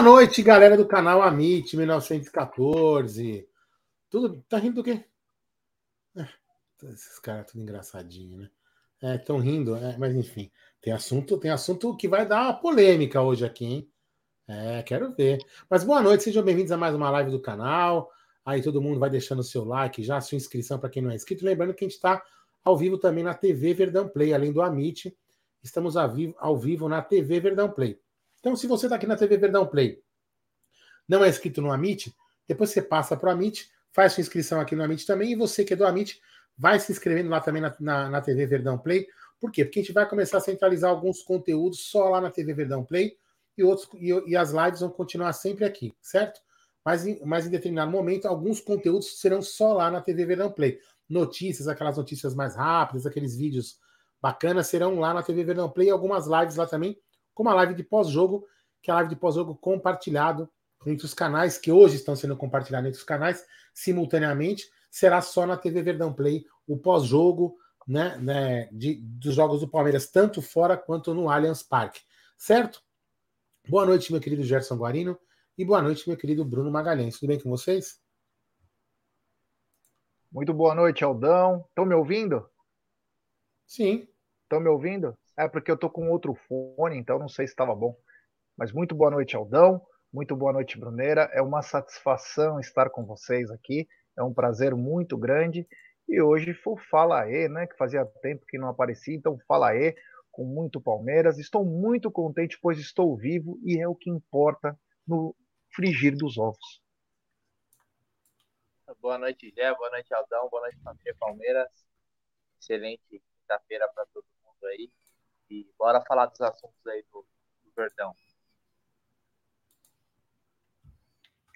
Boa noite, galera do canal Amit 1914. Tudo. Tá rindo do quê? É, esses caras tudo engraçadinho, né? É, estão rindo, é, mas enfim. Tem assunto, tem assunto que vai dar polêmica hoje aqui, hein? É, quero ver. Mas boa noite, sejam bem-vindos a mais uma live do canal. Aí todo mundo vai deixando o seu like, já a sua inscrição para quem não é inscrito. Lembrando que a gente está ao vivo também na TV Verdão Play, além do Amit. Estamos ao vivo, ao vivo na TV Verdão Play. Então, se você está aqui na TV Verdão Play, não é inscrito no Amit, depois você passa para o Amit, faz sua inscrição aqui no Amit também, e você que é do Amit, vai se inscrevendo lá também na, na, na TV Verdão Play. Por quê? Porque a gente vai começar a centralizar alguns conteúdos só lá na TV Verdão Play e, outros, e, e as lives vão continuar sempre aqui, certo? Mas em, mas em determinado momento, alguns conteúdos serão só lá na TV Verdão Play. Notícias, aquelas notícias mais rápidas, aqueles vídeos bacanas serão lá na TV Verdão Play algumas lives lá também como a live de pós-jogo, que é a live de pós-jogo compartilhado entre os canais, que hoje estão sendo compartilhados entre os canais, simultaneamente, será só na TV Verdão Play, o pós-jogo né, né, de, dos jogos do Palmeiras, tanto fora quanto no Allianz Parque. Certo? Boa noite, meu querido Gerson Guarino, e boa noite, meu querido Bruno Magalhães. Tudo bem com vocês? Muito boa noite, Aldão. Estão me ouvindo? Sim. Estão me ouvindo? É porque eu tô com outro fone, então não sei se estava bom. Mas muito boa noite, Aldão. Muito boa noite, Bruneira. É uma satisfação estar com vocês aqui. É um prazer muito grande. E hoje foi Fala E, né? Que fazia tempo que não aparecia. Então, Fala E, com muito Palmeiras. Estou muito contente, pois estou vivo e é o que importa no frigir dos ovos. Boa noite, Gé. Boa noite, Aldão. Boa noite, família Palmeiras. Excelente quinta-feira para todo mundo aí. E bora falar dos assuntos aí do, do Verdão.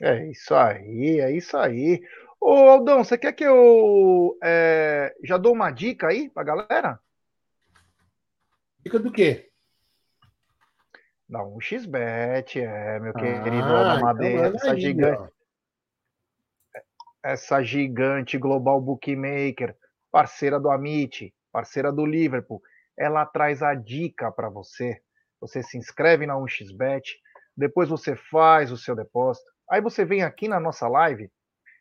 É isso aí, é isso aí. Ô Aldão, você quer que eu é, já dou uma dica aí pra galera? Dica do quê? Dá um xbet, é, meu ah, querido Madeira, então essa gigante. Essa gigante global bookmaker, parceira do Amit, parceira do Liverpool ela traz a dica para você. Você se inscreve na 1xBet, depois você faz o seu depósito. Aí você vem aqui na nossa live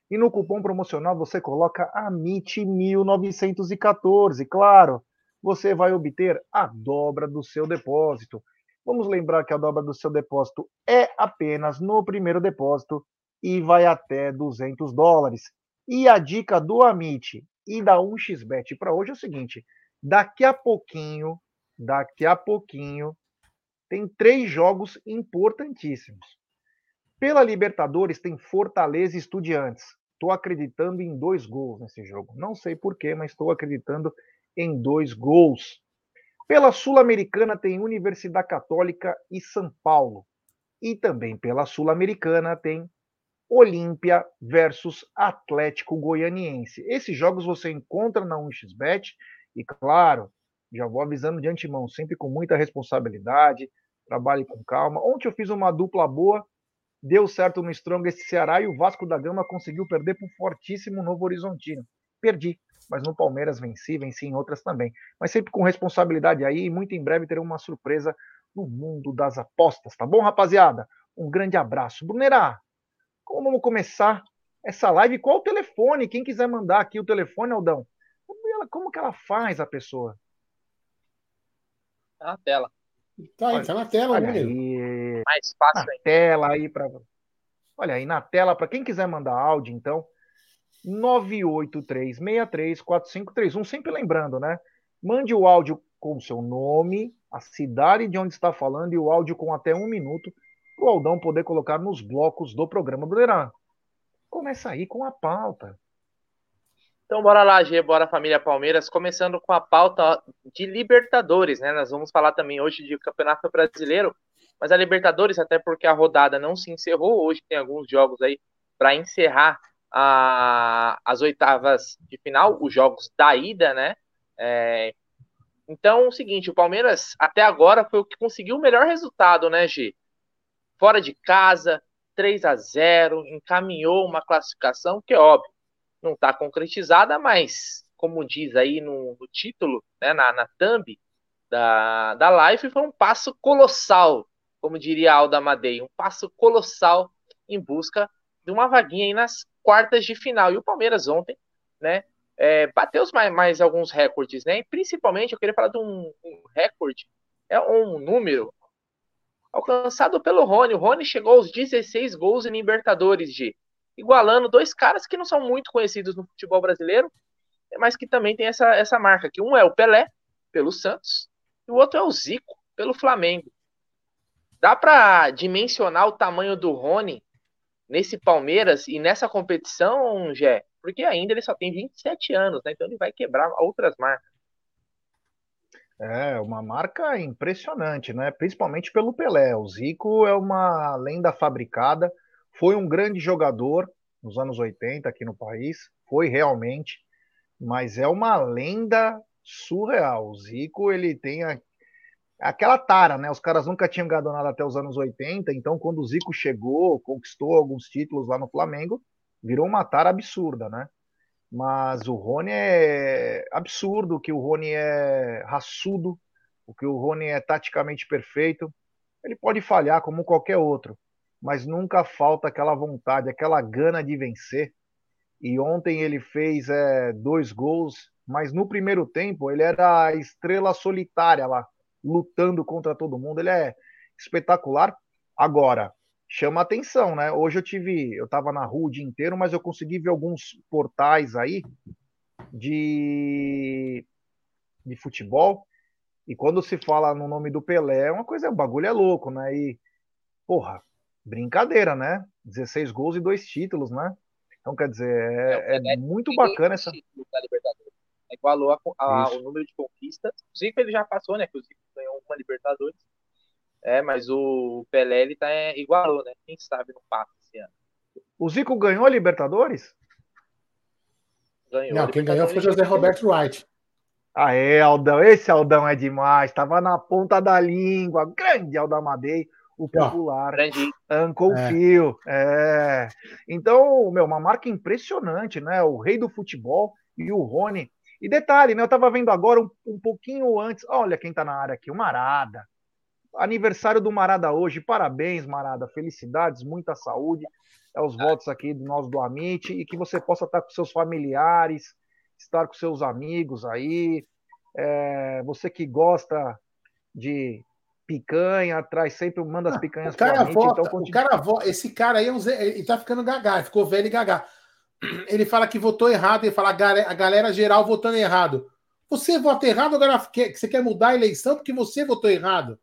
e no cupom promocional você coloca AMIT1914. Claro, você vai obter a dobra do seu depósito. Vamos lembrar que a dobra do seu depósito é apenas no primeiro depósito e vai até 200 dólares. E a dica do Amit e da 1xBet para hoje é o seguinte: Daqui a pouquinho, daqui a pouquinho, tem três jogos importantíssimos. Pela Libertadores tem Fortaleza e Estudiantes. Estou acreditando em dois gols nesse jogo. Não sei porquê, mas estou acreditando em dois gols. Pela Sul-Americana tem Universidade Católica e São Paulo. E também pela Sul-Americana tem Olímpia versus Atlético Goianiense. Esses jogos você encontra na 1xBet e claro, já vou avisando de antemão, sempre com muita responsabilidade, trabalhe com calma. Ontem eu fiz uma dupla boa, deu certo no Strongest Ceará e o Vasco da Gama conseguiu perder para um fortíssimo Novo Horizontino. Perdi, mas no Palmeiras venci, venci em outras também. Mas sempre com responsabilidade aí e muito em breve teremos uma surpresa no mundo das apostas, tá bom, rapaziada? Um grande abraço. Brunerá, como vamos começar essa live? Qual o telefone? Quem quiser mandar aqui o telefone, Aldão, ela, como que ela faz a pessoa? Tá na tela. Tá aí, tá na tela, olha aí. Mais fácil na tela aí para Olha aí na tela para quem quiser mandar áudio, então 983634531, sempre lembrando, né? Mande o áudio com o seu nome, a cidade de onde está falando e o áudio com até um minuto para o Aldão poder colocar nos blocos do programa Brunerã. Começa aí com a pauta. Então bora lá, G, bora família Palmeiras, começando com a pauta de Libertadores, né? Nós vamos falar também hoje de Campeonato Brasileiro, mas a Libertadores, até porque a rodada não se encerrou, hoje tem alguns jogos aí para encerrar a, as oitavas de final, os jogos da ida, né? É, então, é o seguinte, o Palmeiras até agora foi o que conseguiu o melhor resultado, né, G? Fora de casa, 3 a 0 encaminhou uma classificação que é óbvio não está concretizada, mas como diz aí no, no título, né, na, na thumb da, da live, foi um passo colossal como diria Alda Amadei, um passo colossal em busca de uma vaguinha aí nas quartas de final. E o Palmeiras ontem, né, é, bateu mais, mais, alguns recordes, né? E principalmente eu queria falar de um, um recorde, é um número alcançado pelo Rony. O Rony chegou aos 16 gols em Libertadores, de igualando dois caras que não são muito conhecidos no futebol brasileiro, mas que também tem essa, essa marca, que um é o Pelé, pelo Santos, e o outro é o Zico, pelo Flamengo. Dá para dimensionar o tamanho do Rony nesse Palmeiras e nessa competição, Jé? Porque ainda ele só tem 27 anos, né? Então ele vai quebrar outras marcas. É, uma marca impressionante, né? Principalmente pelo Pelé. O Zico é uma lenda fabricada, foi um grande jogador nos anos 80 aqui no país, foi realmente, mas é uma lenda surreal. O Zico, ele tem a, aquela tara, né? Os caras nunca tinham ganhado nada até os anos 80, então quando o Zico chegou, conquistou alguns títulos lá no Flamengo, virou uma tara absurda, né? Mas o Rony é absurdo, que o Rony é raçudo, o que o Rony é taticamente perfeito. Ele pode falhar como qualquer outro, mas nunca falta aquela vontade, aquela gana de vencer. E ontem ele fez é, dois gols, mas no primeiro tempo ele era a estrela solitária lá, lutando contra todo mundo. Ele é espetacular. Agora, chama atenção, né? Hoje eu tive, eu estava na rua o dia inteiro, mas eu consegui ver alguns portais aí de, de futebol. E quando se fala no nome do Pelé, é uma coisa, o bagulho é louco, né? E, porra, brincadeira, né? 16 gols e dois títulos, né? Então, quer dizer, é, é, é muito bacana essa. Igualou a, a, o número de conquistas. O Zico ele já passou, né? Que o Zico ganhou uma Libertadores. É, mas o Pelé ele tá é, igualou, né? Quem sabe não passa esse ano. O Zico ganhou a Libertadores? Ganhou. Não, quem ganhou foi José Roberto Wright. Ah, é, Aldão. Esse Aldão é demais. Tava na ponta da língua. Grande Aldão Amadei, o popular. Uncle é. Phil. É. Então, meu, uma marca impressionante, né? O rei do futebol e o Rony. E detalhe, né? Eu tava vendo agora um, um pouquinho antes. Olha quem tá na área aqui, o Marada. Aniversário do Marada hoje. Parabéns, Marada. Felicidades, muita saúde. É os votos aqui do nós do Amit e que você possa estar com seus familiares, estar com seus amigos aí. É, você que gosta de picanha, traz sempre, manda as ah, picanhas o cara para vota, então, o cara vota, esse cara aí é um, ele tá ficando gaga, ficou velho e gaga. Ele fala que votou errado, ele fala a galera geral votando errado. Você vota errado, agora você quer mudar a eleição porque você votou errado.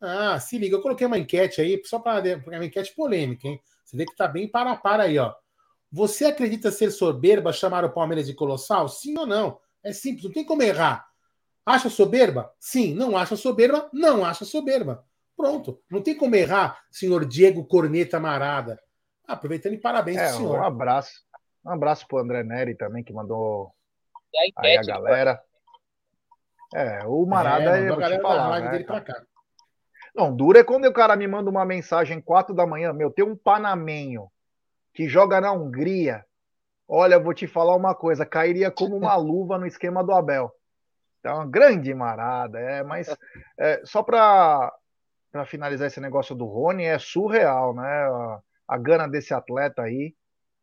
Ah, se liga, eu coloquei uma enquete aí, só para uma enquete polêmica, hein? Você vê que tá bem para a para aí, ó. Você acredita ser soberba chamar o Palmeiras de colossal? Sim ou não? É simples, não tem como errar. Acha soberba? Sim. Não acha soberba? Não acha soberba. Pronto. Não tem como errar, senhor Diego Corneta Marada. Aproveitando e parabéns é, senhor. Um abraço. Um abraço pro André Neri também, que mandou a enquete, aí a galera. É, o Marada é, eu vou te falar, né, dele pra cá. Não, dura é quando o cara me manda uma mensagem 4 da manhã, meu, tem um panamenho que joga na Hungria. Olha, vou te falar uma coisa, cairia como uma luva no esquema do Abel. Então, uma grande marada, é, mas é, só para finalizar esse negócio do Rony, é surreal, né? A, a gana desse atleta aí.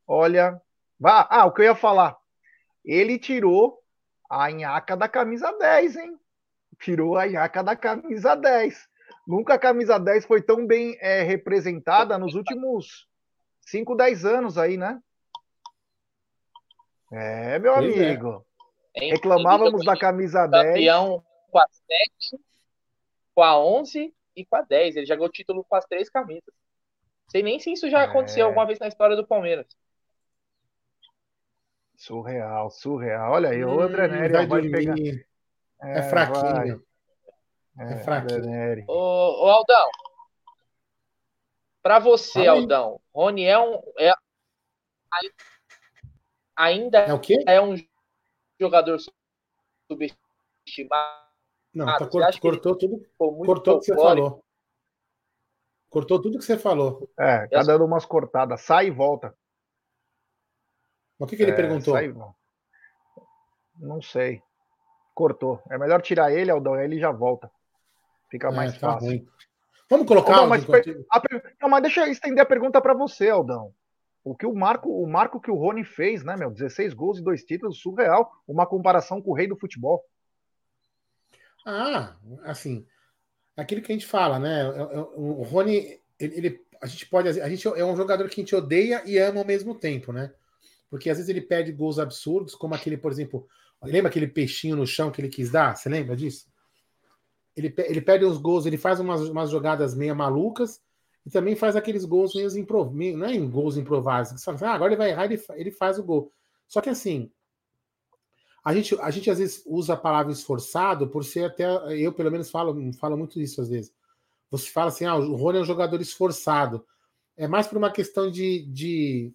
Olha, vá, ah, o que eu ia falar. Ele tirou a nhaca da camisa 10, hein? Tirou a nhaca da camisa 10. Nunca a camisa 10 foi tão bem é, representada nos últimos 5, 10 anos aí, né? É, meu pois é. amigo. É. Reclamávamos da camisa 10. Campeão com a 7, com a 11 e com a 10. Ele já ganhou o título com as três camisas. Sei nem se isso já aconteceu é... alguma vez na história do Palmeiras. Surreal, surreal. Olha aí, hum, o André Nery vai, vai pegar. É, é fraquinho. Vai. É, é fraquinho. Ô, ô, Aldão. Para você, Aldão, Rony é um. É, ainda é, o quê? é um jogador subestimado. Não, tá cort, cortou tudo. Cortou o que você falou. Cortou tudo que você falou. É, tá dando umas cortadas. Sai e volta. O que, que ele é, perguntou? Sai... Não sei. Cortou. É melhor tirar ele, Aldão, aí ele já volta. Fica é, mais tá fácil. Ruim. Vamos colocar. Aldão, mas, a, não, mas deixa eu estender a pergunta para você, Aldão. O que o marco, o marco que o Rony fez, né, meu? 16 gols e dois títulos, surreal. Uma comparação com o rei do futebol. Ah, assim, aquilo que a gente fala, né? O Rony, ele, ele, a gente pode, a gente é um jogador que a gente odeia e ama ao mesmo tempo, né? Porque às vezes ele perde gols absurdos, como aquele, por exemplo, lembra aquele peixinho no chão que ele quis dar? Você lembra disso? Ele, ele perde uns gols, ele faz umas, umas jogadas meio malucas e também faz aqueles gols meio improvisados, não é em gols improvisados, assim, ah, agora ele vai errar, ele, ele faz o gol. Só que assim, a gente, a gente às vezes usa a palavra esforçado por ser até, eu pelo menos falo, falo muito isso às vezes. Você fala assim, ah, o Rony é um jogador esforçado. É mais por uma questão de, de,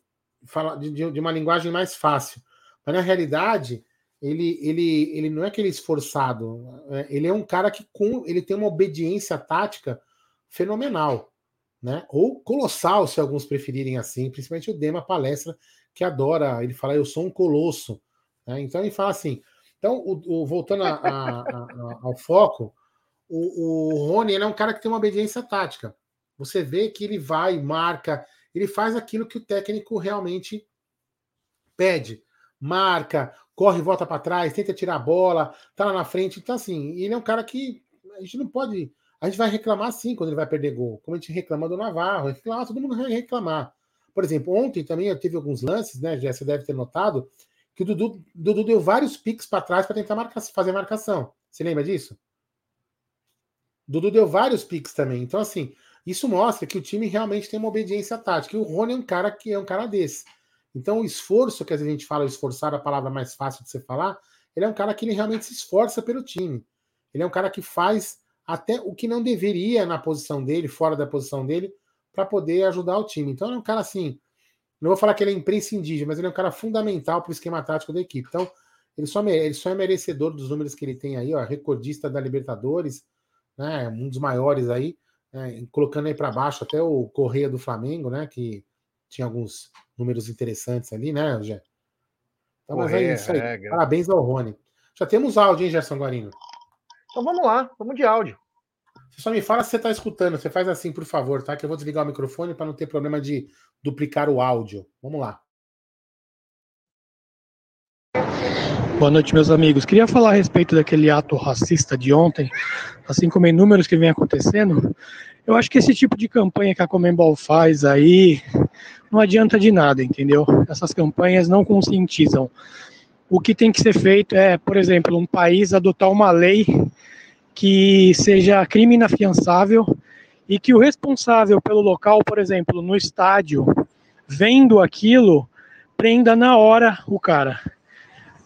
de, de uma linguagem mais fácil. Mas na realidade, ele, ele, ele não é aquele esforçado. É, ele é um cara que com, ele tem uma obediência tática fenomenal né? Ou colossal, se alguns preferirem assim, principalmente o Dema Palestra, que adora, ele fala, eu sou um colosso. Né? Então ele fala assim. Então, o, o voltando a, a, a, ao foco, o, o Rony é um cara que tem uma obediência tática. Você vê que ele vai, marca, ele faz aquilo que o técnico realmente pede. Marca, corre, volta para trás, tenta tirar a bola, tá lá na frente. Então, assim, ele é um cara que a gente não pode a gente vai reclamar sim quando ele vai perder gol, como a gente reclama do Navarro, reclama, todo mundo vai reclamar. Por exemplo, ontem também eu tive alguns lances, né? Já você deve ter notado, que o Dudu, Dudu deu vários piques para trás para tentar marcar, fazer marcação. Você lembra disso? Dudu deu vários piques também. Então, assim, isso mostra que o time realmente tem uma obediência tática. E o Rony é um cara que é um cara desse. Então, o esforço, que a gente fala, esforçar a palavra mais fácil de você falar, ele é um cara que ele realmente se esforça pelo time. Ele é um cara que faz até o que não deveria na posição dele, fora da posição dele, para poder ajudar o time. Então ele é um cara assim, não vou falar que ele é imprescindível, mas ele é um cara fundamental para o esquema tático da equipe. Então ele só, ele só é merecedor dos números que ele tem aí, ó, recordista da Libertadores, né, um dos maiores aí, né, colocando aí para baixo até o Correia do Flamengo, né, que tinha alguns números interessantes ali, né, Gé? Então, mas é isso aí. É, Parabéns ao Rony. Já temos áudio, hein, Gerson Guarino? Então vamos lá, vamos de áudio. Você só me fala se você está escutando. Você faz assim, por favor, tá? Que eu vou desligar o microfone para não ter problema de duplicar o áudio. Vamos lá. Boa noite, meus amigos. Queria falar a respeito daquele ato racista de ontem, assim como inúmeros que vem acontecendo. Eu acho que esse tipo de campanha que a Comembol faz aí não adianta de nada, entendeu? Essas campanhas não conscientizam o que tem que ser feito é, por exemplo, um país adotar uma lei que seja crime inafiançável e que o responsável pelo local, por exemplo, no estádio, vendo aquilo, prenda na hora o cara,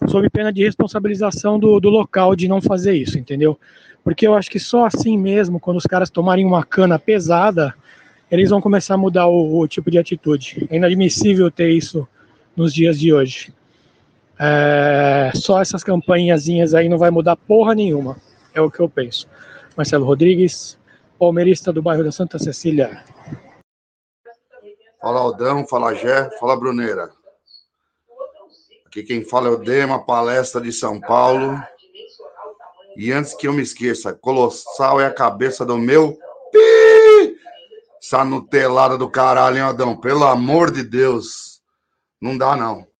sob pena de responsabilização do, do local de não fazer isso, entendeu? Porque eu acho que só assim mesmo, quando os caras tomarem uma cana pesada, eles vão começar a mudar o, o tipo de atitude. É inadmissível ter isso nos dias de hoje. É, só essas campanhazinhas aí não vai mudar porra nenhuma. É o que eu penso. Marcelo Rodrigues, palmeirista do bairro da Santa Cecília. Fala Aldão, fala Gé, fala Bruneira. Aqui quem fala é o Dema, palestra de São Paulo. E antes que eu me esqueça, Colossal é a cabeça do meu. Essa nutelada do caralho, hein, Aldão? Pelo amor de Deus. Não dá, não.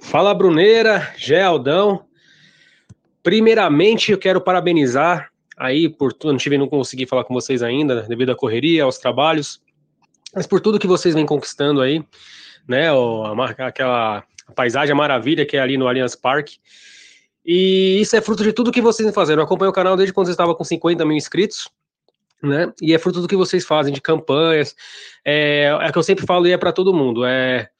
Fala Bruneira, Gealdão. Primeiramente, eu quero parabenizar aí por tudo, não tive não consegui falar com vocês ainda devido à correria, aos trabalhos, mas por tudo que vocês vêm conquistando aí, né, a, aquela paisagem, maravilha que é ali no Allianz Parque. E isso é fruto de tudo que vocês fazendo. Eu acompanho o canal desde quando vocês estavam com 50 mil inscritos, né? E é fruto do que vocês fazem de campanhas. É, é que eu sempre falo e é para todo mundo. É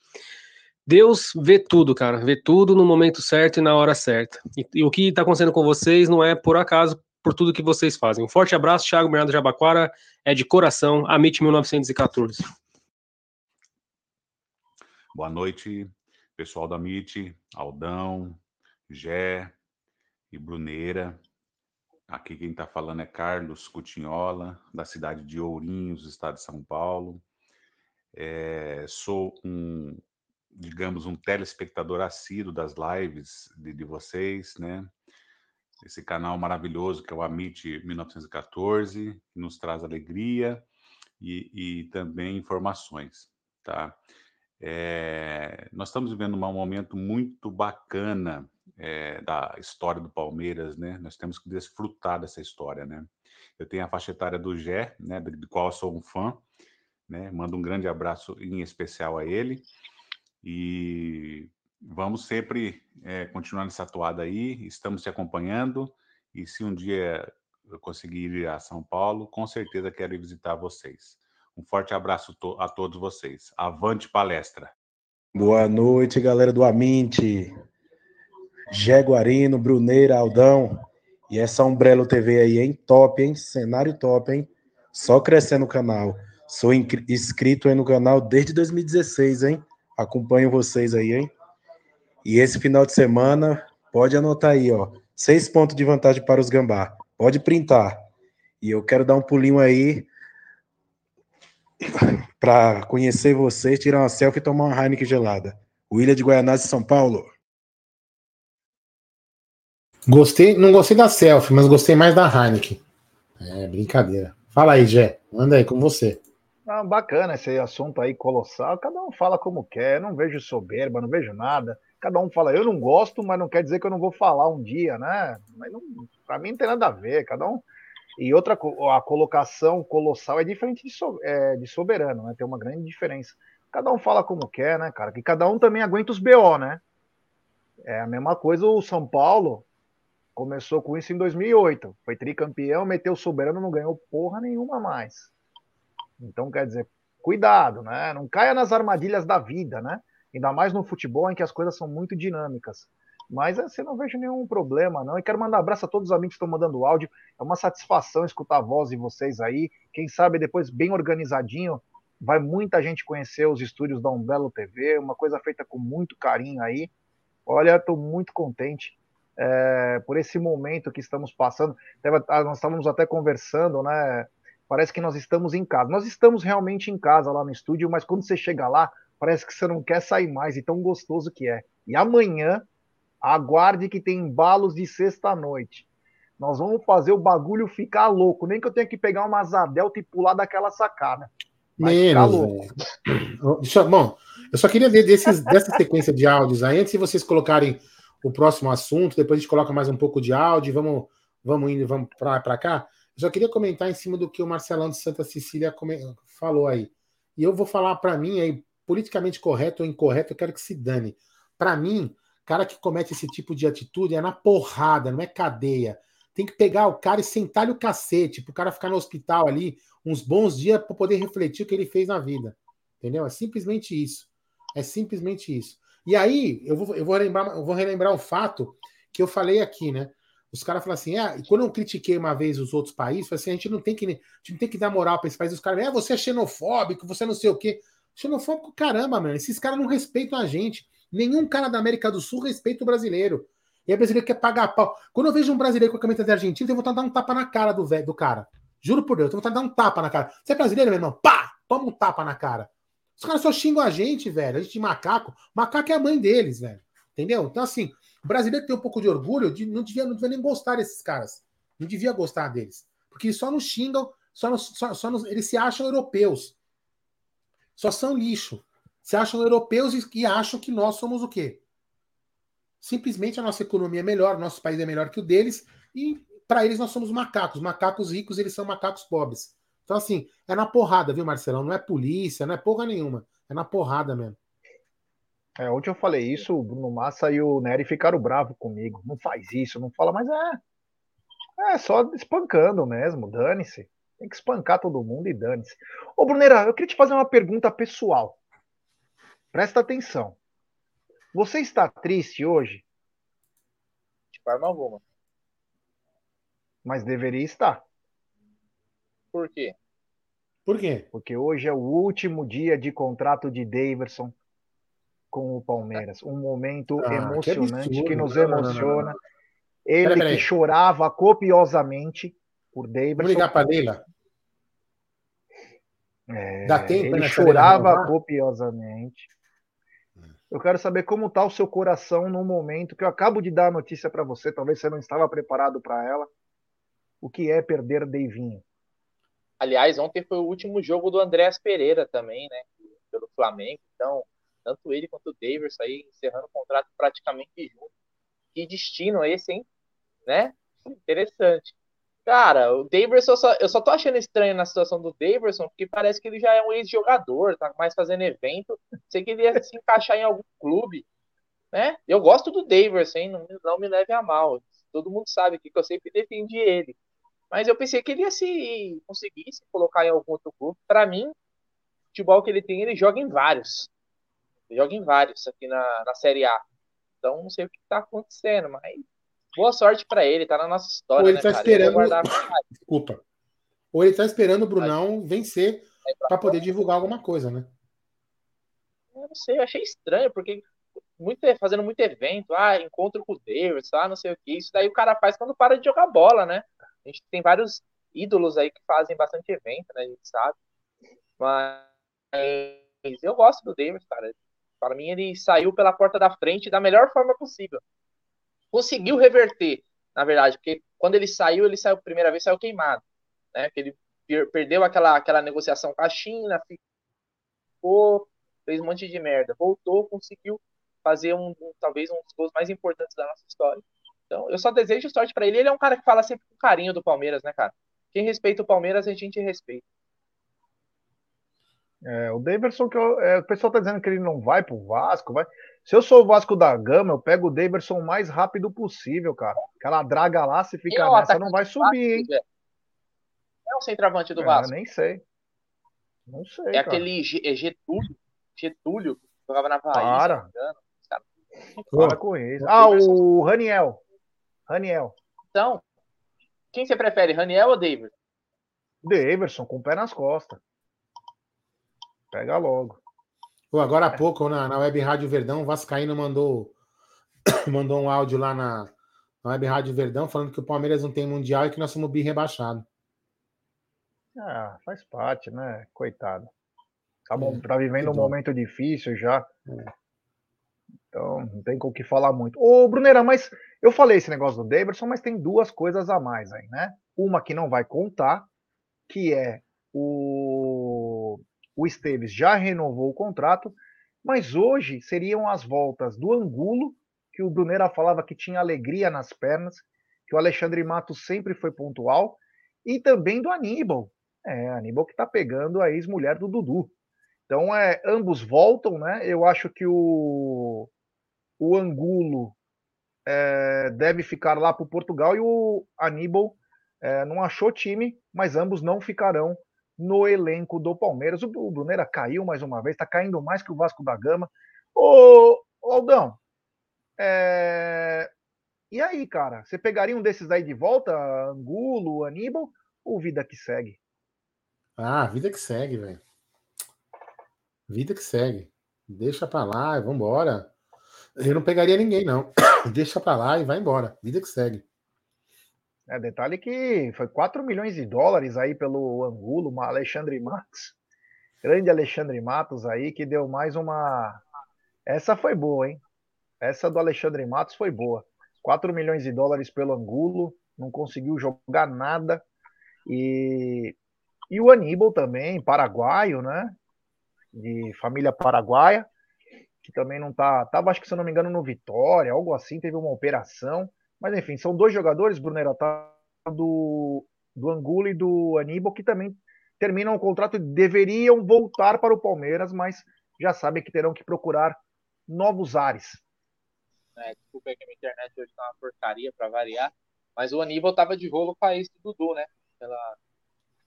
Deus vê tudo, cara, vê tudo no momento certo e na hora certa. E, e o que está acontecendo com vocês não é por acaso, por tudo que vocês fazem. Um forte abraço, Thiago Bernardo Jabaquara, é de coração, Amit 1914. Boa noite, pessoal da MIT, Aldão, Gé e Bruneira. Aqui quem está falando é Carlos Cutinhola, da cidade de Ourinhos, estado de São Paulo. É, sou um digamos, um telespectador assíduo das lives de, de vocês, né? esse canal maravilhoso que é o Amit 1914, que nos traz alegria e, e também informações, tá? É, nós estamos vivendo um momento muito bacana é, da história do Palmeiras, né? Nós temos que desfrutar dessa história, né? Eu tenho a faixa etária do Gé, né? Do qual eu sou um fã, né? Mando um grande abraço em especial a ele e vamos sempre é, continuar nessa toada aí. Estamos te acompanhando e se um dia eu conseguir ir a São Paulo, com certeza quero ir visitar vocês. Um forte abraço a todos vocês. Avante palestra. Boa noite, galera do Aminte. Jaguarino, Bruneira, Aldão. E essa Umbrello TV aí, hein? Top, hein? Cenário top, hein? Só crescendo o canal. Sou inscrito aí no canal desde 2016, hein? Acompanho vocês aí, hein? E esse final de semana, pode anotar aí, ó. Seis pontos de vantagem para os Gambá. Pode printar. E eu quero dar um pulinho aí para conhecer vocês, tirar uma selfie e tomar uma Heineken gelada. William de Guaianazes, São Paulo. Gostei, não gostei da selfie, mas gostei mais da Heineken. É, brincadeira. Fala aí, Jé. Manda aí com você. Ah, bacana esse assunto aí colossal. Cada um fala como quer. Não vejo soberba, não vejo nada. Cada um fala, eu não gosto, mas não quer dizer que eu não vou falar um dia, né? Mas não, pra mim não tem nada a ver. Cada um. E outra, a colocação colossal é diferente de, so, é, de soberano, né? Tem uma grande diferença. Cada um fala como quer, né, cara? Que cada um também aguenta os BO, né? É a mesma coisa o São Paulo Começou com isso em 2008. Foi tricampeão, meteu soberano, não ganhou porra nenhuma mais. Então, quer dizer, cuidado, né? Não caia nas armadilhas da vida, né? Ainda mais no futebol em que as coisas são muito dinâmicas. Mas assim, não vejo nenhum problema, não. E quero mandar um abraço a todos os amigos que estão mandando áudio. É uma satisfação escutar a voz de vocês aí. Quem sabe depois, bem organizadinho, vai muita gente conhecer os estúdios da Umbelo TV. Uma coisa feita com muito carinho aí. Olha, estou muito contente é, por esse momento que estamos passando. Ah, nós estávamos até conversando, né? Parece que nós estamos em casa. Nós estamos realmente em casa lá no estúdio, mas quando você chega lá, parece que você não quer sair mais, e tão gostoso que é. E amanhã, aguarde que tem embalos de sexta-noite. Nós vamos fazer o bagulho ficar louco. Nem que eu tenha que pegar uma Zadelta e pular daquela sacada. Vai Menos, bom, eu só queria ver desses, dessa sequência de áudios aí, antes de vocês colocarem o próximo assunto, depois a gente coloca mais um pouco de áudio, vamos, vamos indo, vamos para cá. Só queria comentar em cima do que o Marcelão de Santa Cecília falou aí. E eu vou falar para mim aí, politicamente correto ou incorreto, eu quero que se dane. Para mim, cara que comete esse tipo de atitude é na porrada, não é cadeia. Tem que pegar o cara e sentar-lhe o cacete, o cara ficar no hospital ali uns bons dias para poder refletir o que ele fez na vida. Entendeu? É simplesmente isso. É simplesmente isso. E aí, eu vou, eu vou, relembrar, eu vou relembrar um fato que eu falei aqui, né? Os caras falam assim, ah, quando eu critiquei uma vez os outros países, assim, a gente não tem que, a gente não tem que dar moral para esses países. Os caras, ah, você é xenofóbico, você não sei o quê. Xenofóbico, caramba, mano. Esses caras não respeitam a gente. Nenhum cara da América do Sul respeita o brasileiro. E o brasileiro quer pagar pau. Quando eu vejo um brasileiro com a camisa da Argentina, eu vou dar um tapa na cara do, velho, do cara. Juro por Deus, eu vou dar um tapa na cara. Você é brasileiro, meu irmão? Pá! Toma um tapa na cara. Os caras só xingam a gente, velho. A gente de macaco. Macaco é a mãe deles, velho. Entendeu? Então, assim, o brasileiro tem um pouco de orgulho, de, não, devia, não devia nem gostar desses caras. Não devia gostar deles. Porque só nos xingam, só, nos, só, só nos, eles se acham europeus. Só são lixo. Se acham europeus e, e acham que nós somos o quê? Simplesmente a nossa economia é melhor, nosso país é melhor que o deles, e para eles nós somos macacos. Macacos ricos, eles são macacos pobres. Então, assim, é na porrada, viu, Marcelão? Não é polícia, não é porra nenhuma. É na porrada mesmo. É, ontem eu falei isso, o Bruno Massa e o Nery ficaram bravos comigo. Não faz isso, não fala, mas é. É só espancando mesmo, dane-se. Tem que espancar todo mundo e dane-se. Ô, Brunera, eu queria te fazer uma pergunta pessoal. Presta atenção. Você está triste hoje? De forma alguma. Mas deveria estar. Por quê? Por quê? Porque hoje é o último dia de contrato de Daverson com o Palmeiras. Um momento ah, emocionante que, que, nos emociona. Ele pera, pera que chorava copiosamente por Daverson. Vamos ligar para Leila. É, Dá tempo, ele chorava copiosamente. Eu quero saber como está o seu coração no momento que eu acabo de dar a notícia para você, talvez você não estava preparado para ela. O que é perder Deivinho? Aliás, ontem foi o último jogo do Andréas Pereira também, né? Pelo Flamengo. Então, tanto ele quanto o Davis aí encerrando o contrato praticamente junto. Que destino esse, hein? Né? Interessante. Cara, o Daverson, eu só, eu só tô achando estranho na situação do Daverson, porque parece que ele já é um ex-jogador, tá mais fazendo evento. Sei que ele ia se encaixar em algum clube, né? Eu gosto do Daverson, hein? Não, não me leve a mal. Todo mundo sabe que eu sempre defendi ele. Mas eu pensei que ele ia se conseguir se colocar em algum outro clube. Para mim, o futebol que ele tem, ele joga em vários. Joga em vários aqui na, na Série A. Então, não sei o que tá acontecendo, mas boa sorte para ele, tá na nossa história. Ou ele né, tá cara? esperando. Guardar... Desculpa. Ou ele tá esperando o Brunão vencer para poder divulgar alguma coisa, né? Eu não sei, eu achei estranho, porque muito, fazendo muito evento, ah, encontro com o Davis, ah, não sei o que. Isso daí o cara faz quando para de jogar bola, né? A gente tem vários ídolos aí que fazem bastante evento, né? A gente sabe. Mas eu gosto do Davis, cara. Para mim, ele saiu pela porta da frente da melhor forma possível. Conseguiu reverter, na verdade, porque quando ele saiu, ele saiu primeira vez, saiu queimado. Né? Ele perdeu aquela, aquela negociação com a China, ficou, fez um monte de merda. Voltou, conseguiu fazer um, um talvez um dos gols mais importantes da nossa história. Então, eu só desejo sorte para ele. Ele é um cara que fala sempre com carinho do Palmeiras, né, cara? Quem respeita o Palmeiras, a gente respeita. É, o Daverson, que eu, é, o pessoal tá dizendo que ele não vai pro Vasco, vai. Se eu sou o Vasco da Gama, eu pego o Daverson o mais rápido possível, cara. Aquela draga lá, se ficar nessa, não vai subir, hein? É o centroavante do é, Vasco. Nem sei. Não sei. É cara. aquele é Getúlio, Getúlio, que jogava na Bahia. Para. Para com isso. Ah, o Raniel. Raniel. Então, quem você prefere, Raniel ou David? Daverson, com o pé nas costas. Pega logo. Pô, agora há pouco, na, na Web Rádio Verdão, o Vascaíno mandou, mandou um áudio lá na, na Web Rádio Verdão falando que o Palmeiras não tem Mundial e que nós somos bi rebaixado. Ah, faz parte, né? Coitado. Tá, bom, tá vivendo um momento difícil já. É. Então, não tem com o que falar muito. Ô, Brunera, mas eu falei esse negócio do Davidson, mas tem duas coisas a mais aí, né? Uma que não vai contar, que é o, o Esteves já renovou o contrato, mas hoje seriam as voltas do Angulo, que o Brunera falava que tinha alegria nas pernas, que o Alexandre Matos sempre foi pontual, e também do Aníbal. É, Aníbal que tá pegando a ex-mulher do Dudu. Então, é, ambos voltam, né? Eu acho que o, o Angulo é, deve ficar lá para Portugal e o Aníbal é, não achou time, mas ambos não ficarão no elenco do Palmeiras. O, Brunera caiu mais uma vez, está caindo mais que o Vasco da Gama. Ô, Aldão, é... e aí, cara? Você pegaria um desses aí de volta, Angulo, Aníbal, ou vida que segue? Ah, vida que segue, velho. Vida que segue. Deixa pra lá vambora. Eu não pegaria ninguém, não. Deixa pra lá e vai embora. Vida que segue. É, detalhe que foi 4 milhões de dólares aí pelo Angulo, Alexandre Matos. Grande Alexandre Matos aí, que deu mais uma. Essa foi boa, hein? Essa do Alexandre Matos foi boa. 4 milhões de dólares pelo Angulo, não conseguiu jogar nada. E, e o Aníbal também, paraguaio, né? De família paraguaia que também não tá. Tava, acho que se eu não me engano, no Vitória, algo assim, teve uma operação. Mas enfim, são dois jogadores, Brunera, tá, do, do Angulo e do Aníbal, que também terminam o contrato e deveriam voltar para o Palmeiras, mas já sabem que terão que procurar novos ares. É, desculpa aí que a minha internet hoje tá uma porcaria para variar, mas o Aníbal tava de rolo com a ex do Dudu, né? Pela...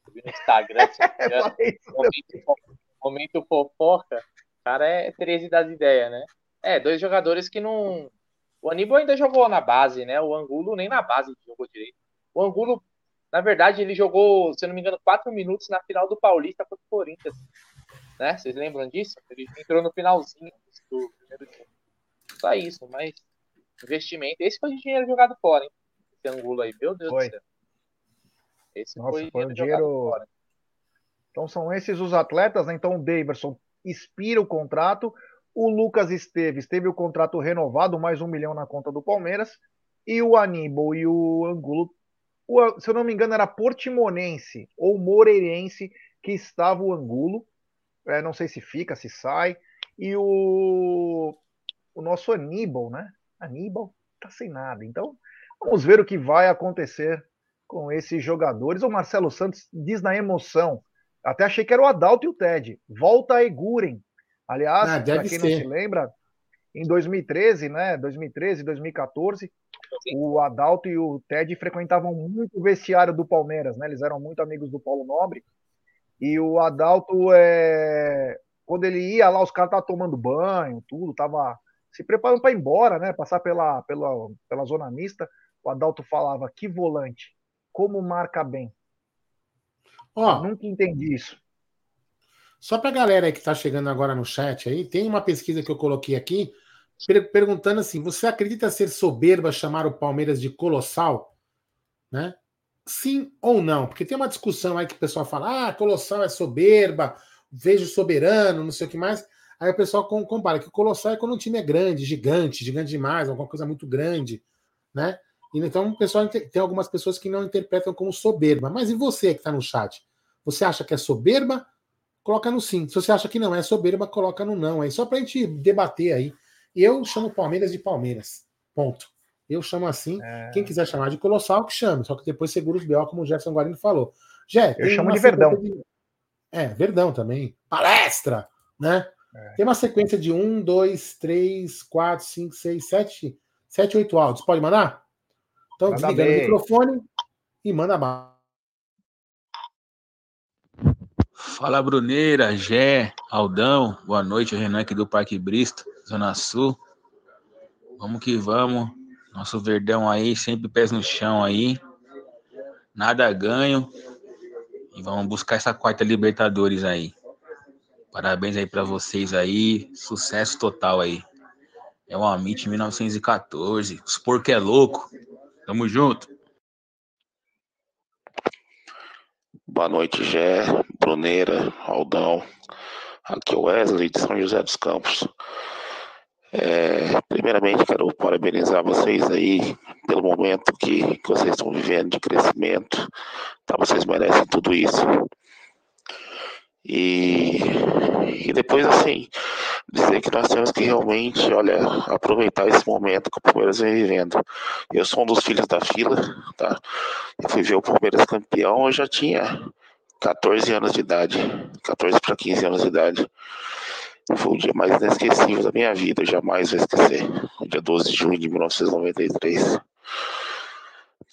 Eu vi no Instagram, se momento, momento fofoca, o cara é 13 das ideias, né? É, dois jogadores que não. O Aníbal ainda jogou na base, né? O Angulo nem na base jogou direito. O Angulo, na verdade, ele jogou, se eu não me engano, quatro minutos na final do Paulista contra o Corinthians. Né? Vocês lembram disso? Ele entrou no finalzinho do primeiro time. Só isso, mas investimento. Esse foi dinheiro jogado fora, hein? Esse Angulo aí, meu Deus foi. do céu. Esse Nossa, foi, foi dinheiro. Então são esses os atletas, né? Então o Daverson expira o contrato. O Lucas Esteves teve o contrato renovado, mais um milhão na conta do Palmeiras. E o Aníbal e o Angulo, o, se eu não me engano, era Portimonense ou Moreirense que estava o Angulo. É, não sei se fica, se sai. E o, o nosso Aníbal, né? Aníbal tá sem nada. Então, vamos ver o que vai acontecer com esses jogadores. O Marcelo Santos diz na emoção. Até achei que era o Adalto e o Ted. Volta a Eguren. Aliás, ah, para quem ser. não se lembra, em 2013, né? 2013, 2014, o Adalto e o Ted frequentavam muito o vestiário do Palmeiras, né? Eles eram muito amigos do Paulo Nobre. E o Adalto, é... quando ele ia lá, os caras estavam tomando banho, tudo, tava se preparando para ir embora, né? Passar pela, pela, pela zona mista. O Adalto falava: que volante, como marca bem. Ó, nunca entendi isso. Só para a galera que está chegando agora no chat aí, tem uma pesquisa que eu coloquei aqui per perguntando assim: você acredita ser soberba chamar o Palmeiras de colossal? Né? Sim ou não? Porque tem uma discussão aí que o pessoal fala: ah, colossal é soberba, vejo soberano, não sei o que mais. Aí o pessoal compara que o colossal é quando um time é grande, gigante, gigante demais, alguma coisa muito grande, né? Então o pessoal tem algumas pessoas que não interpretam como soberba. Mas e você que está no chat? Você acha que é soberba? Coloca no sim. Se você acha que não é soberba, coloca no não. Aí só para a gente debater aí. Eu chamo Palmeiras de Palmeiras. Ponto. Eu chamo assim. É... Quem quiser chamar de colossal, que chame. Só que depois segura os B.O., como o Jefferson Guarino falou. Jé, eu chamo de Verdão. De... É, Verdão também. Palestra, né? É. Tem uma sequência de um, dois, três, quatro, cinco, seis, sete, sete, oito áudios. Pode mandar? Então, manda desligando bem. o microfone e manda mais. Fala, Bruneira, Gé, Aldão. Boa noite, Renan aqui do Parque Brista, Zona Sul. Vamos que vamos. Nosso Verdão aí, sempre pés no chão aí. Nada ganho. E vamos buscar essa quarta Libertadores aí. Parabéns aí para vocês aí, sucesso total aí. É o Amit 1914, os porco é louco. Tamo junto. Boa noite, Gé, Bruneira, Aldão. Aqui é o Wesley de São José dos Campos. É, primeiramente, quero parabenizar vocês aí pelo momento que, que vocês estão vivendo de crescimento. Tá? Vocês merecem tudo isso. E, e depois, assim, dizer que nós temos que realmente, olha, aproveitar esse momento que o Palmeiras vem vivendo. Eu sou um dos filhos da fila, tá? Eu fui ver o Palmeiras campeão, eu já tinha 14 anos de idade, 14 para 15 anos de idade. Foi o dia mais inesquecível da minha vida, eu jamais vou esquecer. O dia 12 de junho de 1993.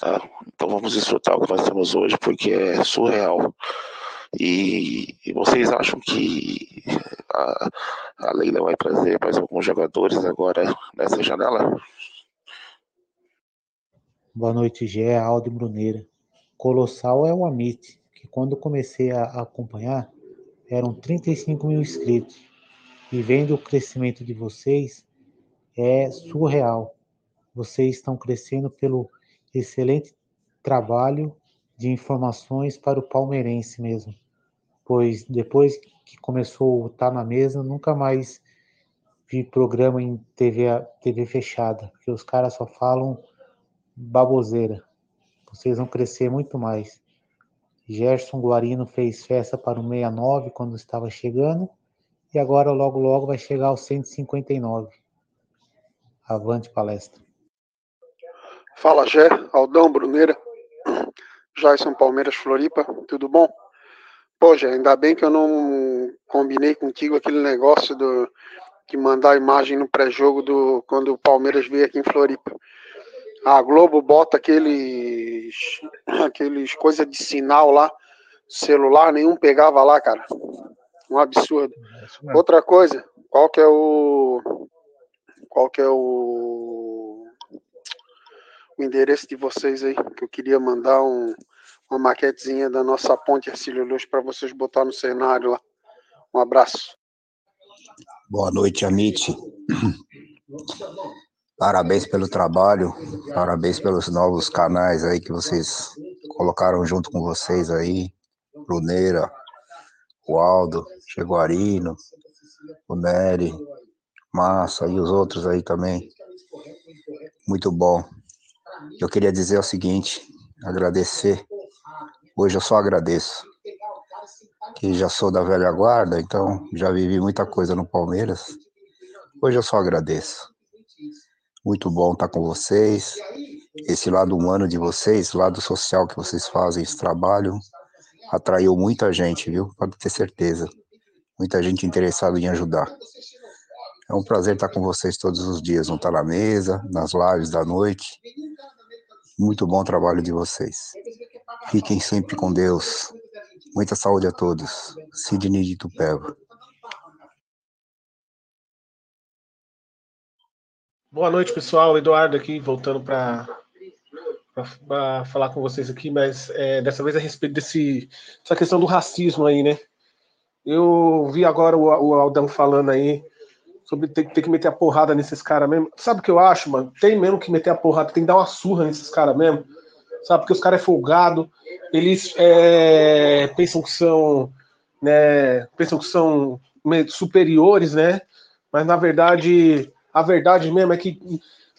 Tá? Então vamos desfrutar o que nós temos hoje, porque é surreal. E, e vocês acham que a, a Leila vai trazer mais alguns jogadores agora nessa janela? Boa noite, Gé, Aldo Bruneira. Colossal é o Amit, que quando comecei a acompanhar eram 35 mil inscritos. E vendo o crescimento de vocês, é surreal. Vocês estão crescendo pelo excelente trabalho de informações para o palmeirense mesmo. Pois depois que começou a estar na mesa, nunca mais vi programa em TV, TV fechada, porque os caras só falam baboseira. Vocês vão crescer muito mais. Gerson Guarino fez festa para o 69 quando estava chegando, e agora logo logo vai chegar aos 159. Avante palestra. Fala, Gé, Aldão Bruneira. Jason Palmeiras Floripa, tudo bom? Poxa, ainda bem que eu não combinei contigo aquele negócio do de mandar a imagem no pré-jogo do quando o Palmeiras veio aqui em Floripa. A Globo bota aqueles aqueles coisa de sinal lá, celular, nenhum pegava lá, cara. Um absurdo. É Outra coisa, qual que é o qual que é o o endereço de vocês aí, que eu queria mandar um, uma maquetezinha da nossa ponte Ercílio Luz para vocês botar no cenário lá. Um abraço. Boa noite, Amit. Parabéns pelo trabalho, parabéns pelos novos canais aí que vocês colocaram junto com vocês aí, Bruneira, o Aldo, Cheguarino, o Nery, Massa, e os outros aí também. Muito bom. Eu queria dizer o seguinte, agradecer. Hoje eu só agradeço. Que já sou da velha guarda, então já vivi muita coisa no Palmeiras. Hoje eu só agradeço. Muito bom estar com vocês. Esse lado humano de vocês, lado social que vocês fazem, esse trabalho, atraiu muita gente, viu? Pode ter certeza. Muita gente interessada em ajudar. É um prazer estar com vocês todos os dias, não estar na mesa, nas lives da noite. Muito bom trabalho de vocês. Fiquem sempre com Deus. Muita saúde a todos. Sidney de Tupéva. Boa noite, pessoal. Eduardo aqui, voltando para falar com vocês aqui, mas é, dessa vez a respeito desse, dessa questão do racismo aí, né? Eu vi agora o, o Aldão falando aí sobre ter, ter, que meter a porrada nesses caras mesmo. Sabe o que eu acho, mano? Tem mesmo que meter a porrada, tem que dar uma surra nesses caras mesmo. Sabe? Porque os caras é folgado, eles é, pensam que são, né? Pensam que são superiores, né? Mas na verdade, a verdade mesmo é que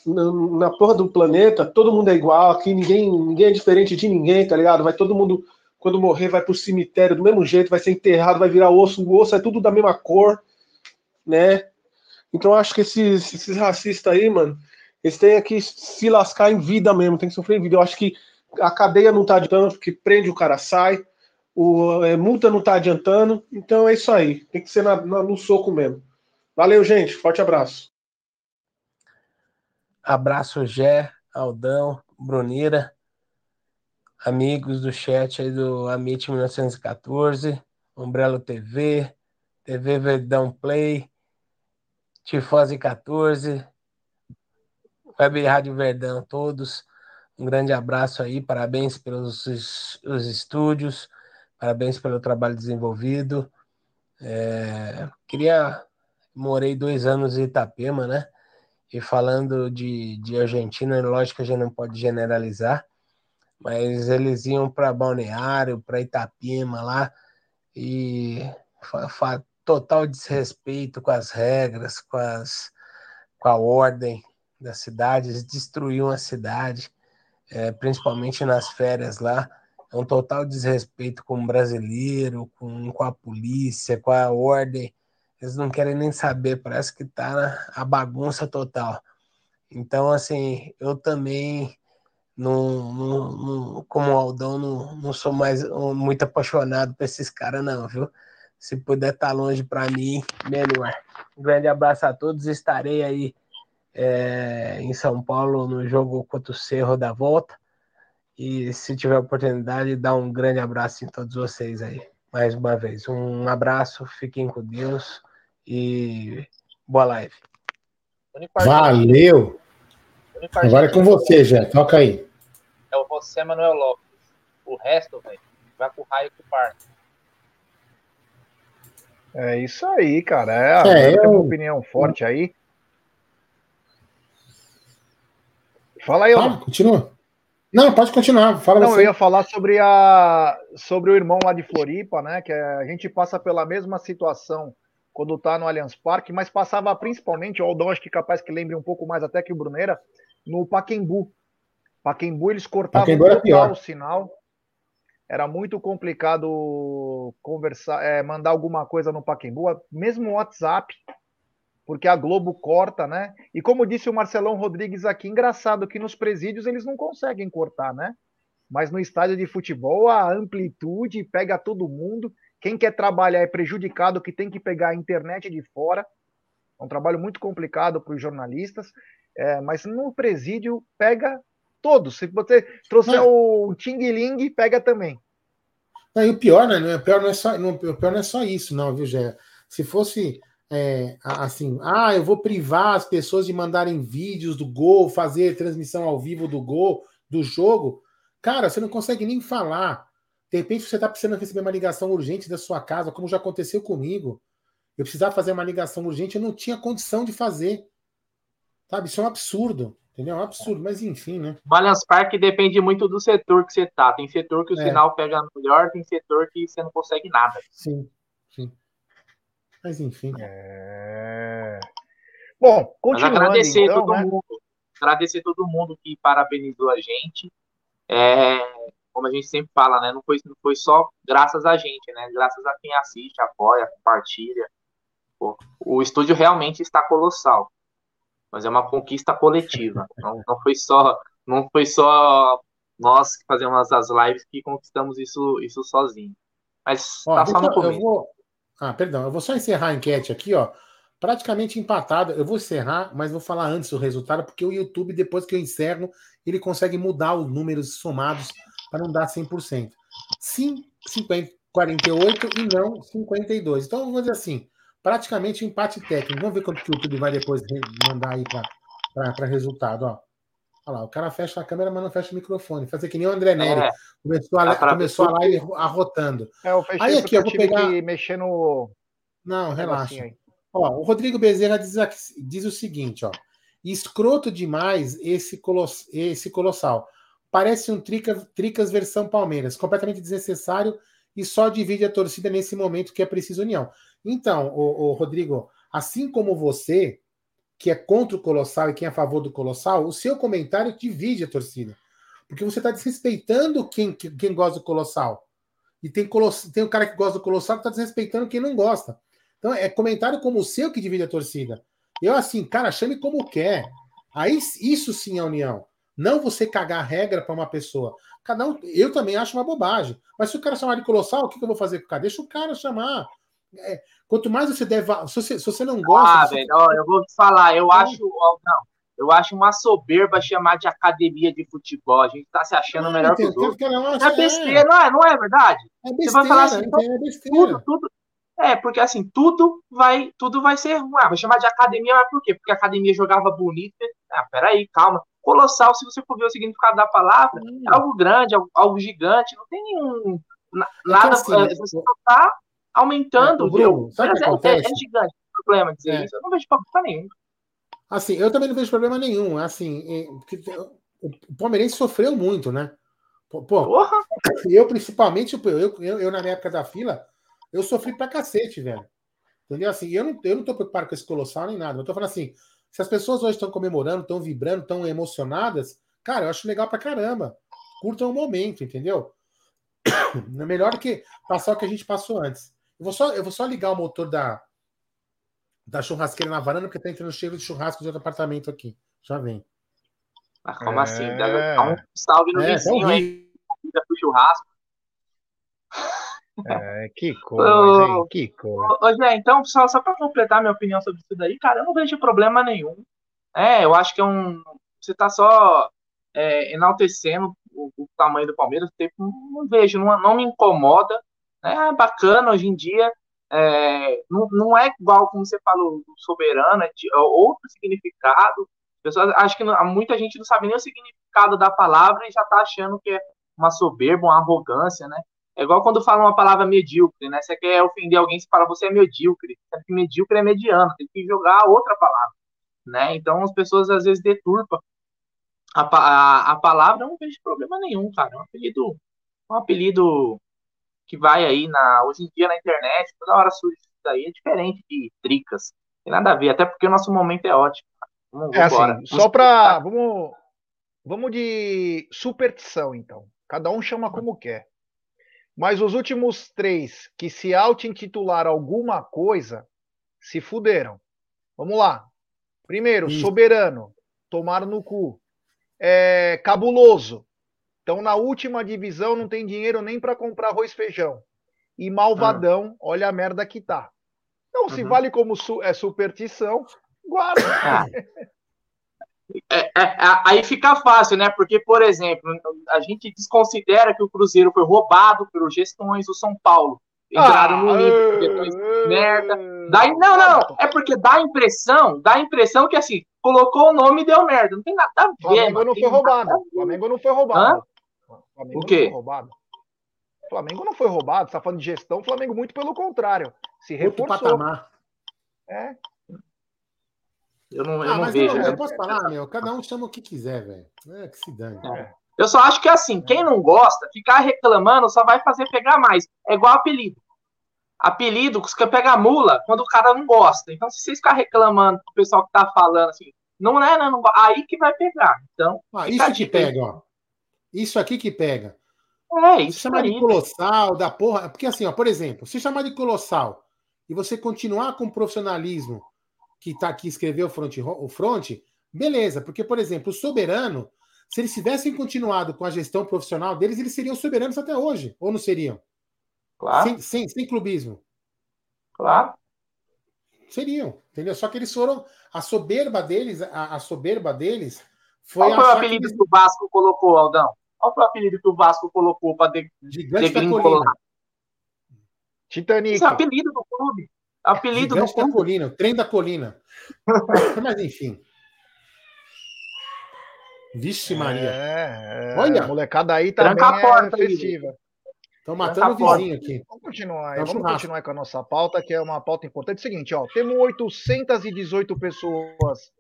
na porra do planeta, todo mundo é igual, aqui ninguém, ninguém é diferente de ninguém, tá ligado? Vai todo mundo, quando morrer, vai pro cemitério do mesmo jeito, vai ser enterrado, vai virar osso, o osso é tudo da mesma cor, né? Então acho que esses, esses racistas aí, mano, eles têm que se lascar em vida mesmo, tem que sofrer em vida. Eu acho que a cadeia não tá adiantando, porque prende o cara, sai, o, é, multa não tá adiantando, então é isso aí, tem que ser na, na, no soco mesmo. Valeu, gente, forte abraço. Abraço, Gé, Aldão, Brunira, amigos do chat aí do Amit 1914, Umbrello TV, TV Verdão Play, Tifose 14, Web Rádio Verdão, todos. Um grande abraço aí, parabéns pelos os estúdios, parabéns pelo trabalho desenvolvido. É, queria, morei dois anos em Itapema, né? E falando de, de Argentina, lógico que a gente não pode generalizar, mas eles iam para Balneário, para Itapema lá, e total desrespeito com as regras, com, as, com a ordem das cidades, destruíam a cidade, é, principalmente nas férias lá. É um total desrespeito com o brasileiro, com, com a polícia, com a ordem eles não querem nem saber, parece que tá a bagunça total. Então, assim, eu também, como Aldão, não, não sou mais muito apaixonado por esses caras, não, viu? Se puder estar tá longe para mim, melhor. Um grande abraço a todos. Estarei aí é, em São Paulo no jogo contra o Cerro da Volta. E se tiver oportunidade, dá um grande abraço em todos vocês aí. Mais uma vez, um abraço, fiquem com Deus e boa live. Valeu! Agora é com você, já. Toca aí. É o José Manuel Lopes. O resto, velho, vai pro raio com o par. É isso aí, cara. É, é eu... uma opinião forte aí. Fala aí, Fala, continua. Não, pode continuar. Fala Não, você. eu ia falar sobre a sobre o irmão lá de Floripa, né? Que a gente passa pela mesma situação quando tá no Allianz Parque, mas passava principalmente, o Aldão acho que capaz que lembre um pouco mais até que o Bruneira, no Paquembu. Paquembu eles cortavam Paquembu total o sinal. Era muito complicado conversar, é, mandar alguma coisa no Paquembu, mesmo o WhatsApp, porque a Globo corta, né? E como disse o Marcelão Rodrigues aqui, engraçado que nos presídios eles não conseguem cortar, né? Mas no estádio de futebol a amplitude pega todo mundo quem quer trabalhar é prejudicado, que tem que pegar a internet de fora. É um trabalho muito complicado para os jornalistas, é, mas no presídio pega todos. Se você trouxer não. o Ting Ling, pega também. Não, e o pior, né? O pior não é só, não, o pior não é só isso, não, viu, Gé? Se fosse é, assim, ah, eu vou privar as pessoas de mandarem vídeos do gol, fazer transmissão ao vivo do gol, do jogo, cara, você não consegue nem falar. De repente você está precisando receber uma ligação urgente da sua casa, como já aconteceu comigo. Eu precisava fazer uma ligação urgente, eu não tinha condição de fazer. Sabe? Isso é um absurdo. Entendeu? É um absurdo, mas enfim, né? O Allianz Parque depende muito do setor que você tá. Tem setor que o é. sinal pega melhor, tem setor que você não consegue nada. Sim, sim. Mas enfim. É... Bom, Mas continuando agradecer então, todo né? mundo, agradecer todo mundo que parabenizou a gente. É, como a gente sempre fala, né? Não foi, não foi só graças a gente, né? Graças a quem assiste, apoia, compartilha. Pô, o estúdio realmente está colossal, mas é uma conquista coletiva. Não, não foi só, não foi só nós que fazemos as lives que conquistamos isso, isso sozinho. Mas Ó, tá só no começo. vou. Ah, perdão, eu vou só encerrar a enquete aqui, ó. Praticamente empatado. Eu vou encerrar, mas vou falar antes o resultado, porque o YouTube, depois que eu encerro, ele consegue mudar os números somados para não dar 100%. Sim, 50, 48 e não 52. Então, vamos dizer assim, praticamente empate técnico. Vamos ver quanto que o YouTube vai depois mandar aí para resultado, ó. Olha lá, o cara fecha a câmera, mas não fecha o microfone. Fazer que nem o André Neri. É, começou a, começou a live arrotando. É, eu Aí aqui, eu eu vou pegar. que mexer no Não, relaxa. Ó, o Rodrigo Bezerra diz, aqui- diz o seguinte, ó. Escroto demais esse, coloss, esse colossal. Parece um Tricas, Tricas versão Palmeiras, completamente desnecessário e só divide a torcida nesse momento que é preciso união. Então, o, Rodrigo, assim como você, que é contra o Colossal e quem é a favor do Colossal, o seu comentário divide a torcida. Porque você está desrespeitando quem, quem gosta do Colossal. E tem, coloss... tem o cara que gosta do Colossal que está desrespeitando quem não gosta. Então, é comentário como o seu que divide a torcida. Eu, assim, cara, chame como quer. Aí, isso sim é união. Não você cagar regra para uma pessoa. Cada um, eu também acho uma bobagem. Mas se o cara chamar de colossal, o que, que eu vou fazer com o cara? Deixa o cara chamar. É, quanto mais você deve. Se você, se você não gosta. Ah, você... velho, ó, eu vou te falar, eu acho. Ó, não, eu acho uma soberba chamar de academia de futebol. A gente tá se achando Não, melhor que tem- os outros. tem- não, É besteira, não é, não é verdade? É Você vai falar assim, besteira, é besteira. tudo, tudo. É, porque assim, tudo vai, tudo vai ser ruim. Ah, vai chamar de academia, mas por quê? Porque a academia jogava bonito. Ah, peraí, calma. Colossal, se você for ver o significado da palavra, é algo grande, algo, algo gigante, não tem nenhum. na- Nada. assim, é, você só tá aumentando. Ô, Bruno, viu? sabe o que é, é, acontece? é gigante. o Problema dizer É. isso. Eu não vejo problema nenhum. Assim, eu também não vejo problema nenhum. Assim, é, o palmeirense sofreu muito, né? Pô, pô, eu principalmente, eu, eu, eu na minha época da fila, eu sofri pra cacete, velho. Entendeu? Assim, eu não, eu não tô preocupado com esse colossal nem nada. Eu tô falando assim, se as pessoas hoje estão comemorando, estão vibrando, estão emocionadas, cara, eu acho legal pra caramba. Curtam o momento, entendeu? É melhor do que passar o que a gente passou antes. Eu vou só, eu vou só ligar o motor da, da churrasqueira na varanda, porque tá entrando cheiro de churrasco de outro apartamento aqui. Já vem. Mas como assim? É. Deve dar um salve no É, tá vizinho aí. Comida pro churrasco. É, que coisa, hein? Que coisa. Ô, ô, Zé, então, só, só para completar minha opinião sobre isso daí, cara, eu não vejo problema nenhum. É, eu acho que é um. Você tá só é, enaltecendo o, o tamanho do Palmeiras, tipo, não, não vejo, não, não me incomoda. É bacana hoje em dia. é, não, não é igual como você falou, soberano, é, de, é outro significado. Pessoas, acho que não- muita gente não sabe nem o significado da palavra e já tá achando que é uma soberba, uma arrogância, né? É igual quando fala uma palavra medíocre, né? Você quer ofender alguém, você fala você é medíocre. Sendo que medíocre é mediano, tem que jogar outra palavra, né? Então as pessoas às vezes deturpam a, a, a palavra, não vejo problema nenhum, cara. É um apelido, um apelido que vai aí na hoje em dia na internet, toda hora surge isso daí, é diferente de tricas. Tem nada a ver, até porque o nosso momento é ótimo. Vamos, É vambora. assim, só pra. Vamos, vamos de superstição, então. Cada um chama como quer. Mas os últimos três que se auto-intitularam alguma coisa se fuderam. Vamos lá. Primeiro, soberano. Tomaram no cu. É, cabuloso. Então, na última divisão, não tem dinheiro nem para comprar arroz e feijão. E malvadão, olha a merda que tá. Então, se Uhum. vale como su- é superstição, guarda. Ah. É, é, é, aí fica fácil, né? Porque, por exemplo, a gente desconsidera que o Cruzeiro foi roubado pelos gestões do São Paulo. Entraram Ah, no nível, gestões merda. Daí, não, não, é porque dá a impressão, dá a impressão que assim, colocou o nome e deu merda. Não tem nada a ver. Flamengo mano, não foi roubado. ver. Flamengo não foi roubado. Flamengo O quê? não foi roubado. Flamengo não foi roubado. Você tá falando de gestão, Flamengo muito pelo contrário. Se Outro reforçou. patamar. É. Eu não, eu Ah, não mas vejo. eu, né? eu posso falar, meu? Cada um chama o que quiser, velho. É que se dane. Eu só acho que assim, quem não gosta, ficar reclamando só vai fazer pegar mais. É igual apelido. Apelido, você pega mula quando o cara não gosta. Então, se vocês ficar reclamando o pessoal que tá falando assim, não é, não, não aí que vai pegar. Então, Ah, isso que aí. pega, ó. Isso aqui que pega. É, Se isso chamar aí. de colossal, da porra. Porque assim, ó, por exemplo, se chamar de colossal e você continuar com o profissionalismo que tá aqui, escreveu o front, o front, beleza. Porque, por exemplo, o soberano, se eles tivessem continuado com a gestão profissional deles, eles seriam soberanos até hoje. Ou não seriam? Claro. Sem, sem, sem clubismo. Claro. Seriam, entendeu? Só que eles foram. A soberba deles, a, a soberba deles foi Qual foi o achar que apelido eles- que o Vasco colocou, Aldão? Qual foi o apelido que o Vasco colocou para de, Gigante da degringolar? colina. Titanic. Isso é apelido do clube. Apelido Gigante do da clube. colina, o trem da colina. Mas enfim. Vixe, Maria. É, é, Olha. a molecada aí também Tranca a porta é aí, festiva. Estão matando a o vizinho aqui. Vamos continuar, É vamos churrasco. continuar com a nossa pauta, que é uma pauta importante. É o seguinte, ó, temos 818 pessoas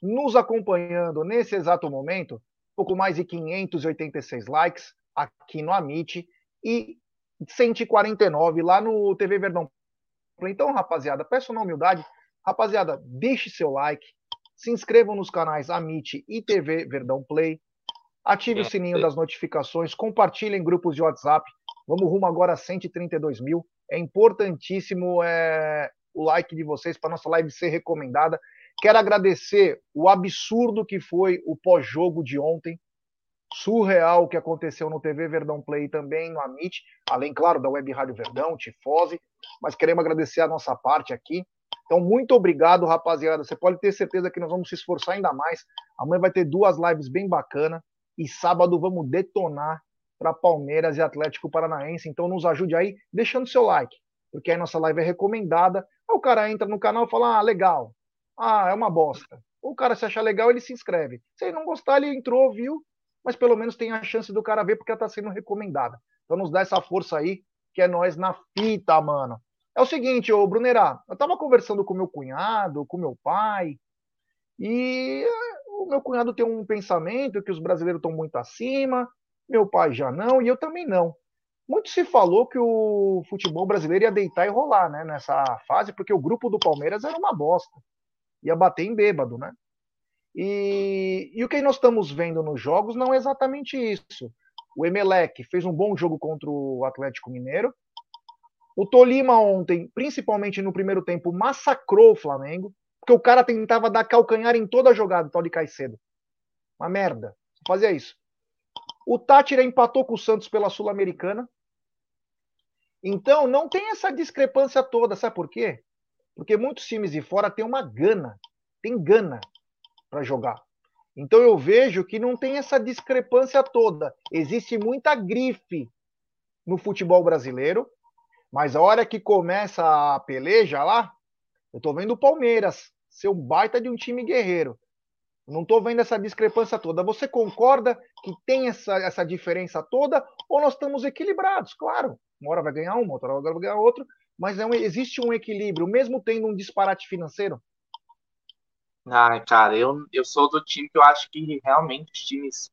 nos acompanhando nesse exato momento, pouco mais de 586 likes aqui no Amit e 149 lá no TV Verdão. Então, rapaziada, peço na humildade, rapaziada, deixe seu like, se inscrevam nos canais Amit e TV Verdão Play, ative o sininho das notificações, compartilhem em grupos de WhatsApp. Vamos rumo agora a 132 mil. É importantíssimo é, o like de vocês para nossa live ser recomendada. Quero agradecer o absurdo que foi o pós-jogo de ontem. Surreal o que aconteceu no TV Verdão Play também no Amit, além, claro, da Web Rádio Verdão, Tifose, mas queremos agradecer a nossa parte aqui. Então, muito obrigado, rapaziada. Você pode ter certeza que nós vamos se esforçar ainda mais. Amanhã vai ter duas lives bem bacanas. E sábado vamos detonar para Palmeiras e Atlético Paranaense. Então nos ajude aí, deixando seu like, porque aí nossa live é recomendada. Aí o cara entra no canal e fala: ah, legal. Ah, é uma bosta. O cara se achar legal, ele se inscreve. Se ele não gostar, ele entrou, viu? Mas pelo menos tem a chance do cara ver porque ela tá sendo recomendada. Então nos dá essa força aí, que é nós na fita, mano. É o seguinte, ô Brunerá, eu tava conversando com meu cunhado, com meu pai, e eh, o meu cunhado tem um pensamento que os brasileiros estão muito acima, meu pai já não, e eu também não. Muito se falou que o futebol brasileiro ia deitar e rolar, né, nessa fase, porque o grupo do Palmeiras era uma bosta. Ia bater em bêbado, né? E, e o que nós estamos vendo nos jogos não é exatamente isso. O Emelec fez um bom jogo contra o Atlético Mineiro. O Tolima ontem, principalmente no primeiro tempo, massacrou o Flamengo, porque o cara tentava dar calcanhar em toda a jogada, tal de Caicedo. Uma merda. Fazia isso. O Tátira empatou com o Santos pela Sul-Americana. Então, não tem essa discrepância toda. Sabe por quê? Porque muitos times de fora têm uma gana. Tem gana para jogar. Então, eu vejo que não tem essa discrepância toda. Existe muita grife no futebol brasileiro. Mas a hora que começa a peleja lá, eu tô vendo o Palmeiras ser um baita de um time guerreiro. Não tô vendo essa discrepância toda. Você concorda que tem essa, essa diferença toda ou nós estamos equilibrados? Claro, uma hora vai ganhar uma, outra hora vai ganhar outra, mas é um, existe um equilíbrio, mesmo tendo um disparate financeiro. Ai, cara, eu, eu sou do time que eu acho que realmente os times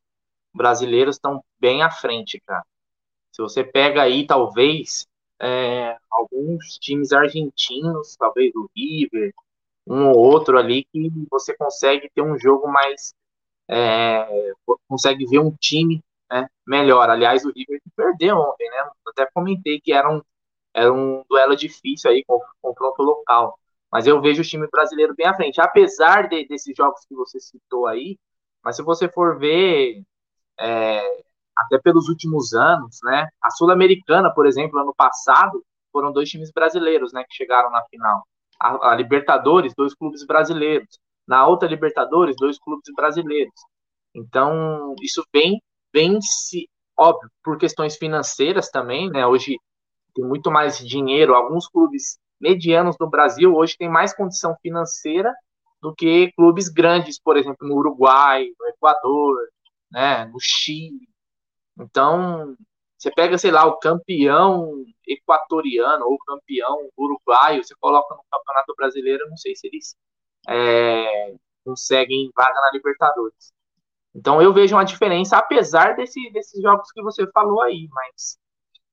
brasileiros estão bem à frente, cara. Se você pega aí, talvez, é, alguns times argentinos, talvez o River, um ou outro ali, que você consegue ter um jogo mais. é, consegue ver um time né, melhor. Aliás, o River perdeu ontem, né? Até comentei que era um, era um duelo difícil aí, com confronto local. Mas eu vejo o time brasileiro bem à frente. Apesar de, desses jogos que você citou aí, mas se você for ver é, até pelos últimos anos, né? A Sul-Americana, por exemplo, ano passado, foram dois times brasileiros, né, que chegaram na final. A, a, Libertadores, dois clubes brasileiros. Na outra Libertadores, dois clubes brasileiros. Então, isso vem, vem se, óbvio, por questões financeiras também, né? Hoje tem muito mais dinheiro. Alguns clubes medianos no Brasil hoje têm mais condição financeira do que clubes grandes, por exemplo, no Uruguai, no Equador, né, no Chile. Então, você pega, sei lá, o campeão equatoriano ou campeão uruguaio, você coloca no Campeonato Brasileiro, não sei se eles é, conseguem vaga na Libertadores. Então eu vejo uma diferença, apesar desse, desses jogos que você falou aí, mas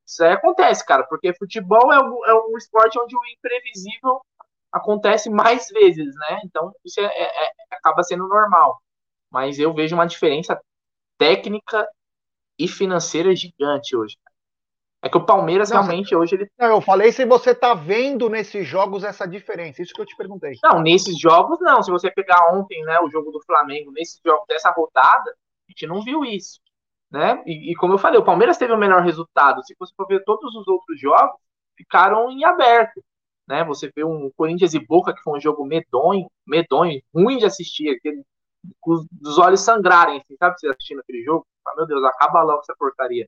Isso aí acontece, cara, porque futebol é um, é um esporte onde o imprevisível acontece mais vezes, né? Então isso é, é, é, acaba sendo normal. Mas eu vejo uma diferença técnica e financeira gigante hoje. É que o Palmeiras Não, realmente hoje ele. Não, eu falei se você tá vendo nesses jogos essa diferença. Isso que eu te perguntei. Não, nesses jogos não. Se você pegar ontem, né, o jogo do Flamengo, nesses jogos dessa rodada, a gente não viu isso. Né? E, e como eu falei, o Palmeiras teve o melhor resultado. Se você for ver todos os outros jogos, ficaram em aberto. Né? Você vê um Corinthians e Boca, que foi um jogo medonho, medonho, ruim de assistir, aquele, com os olhos sangrarem, assim, sabe? Você assistindo aquele jogo, fala, meu Deus, acaba logo essa porcaria.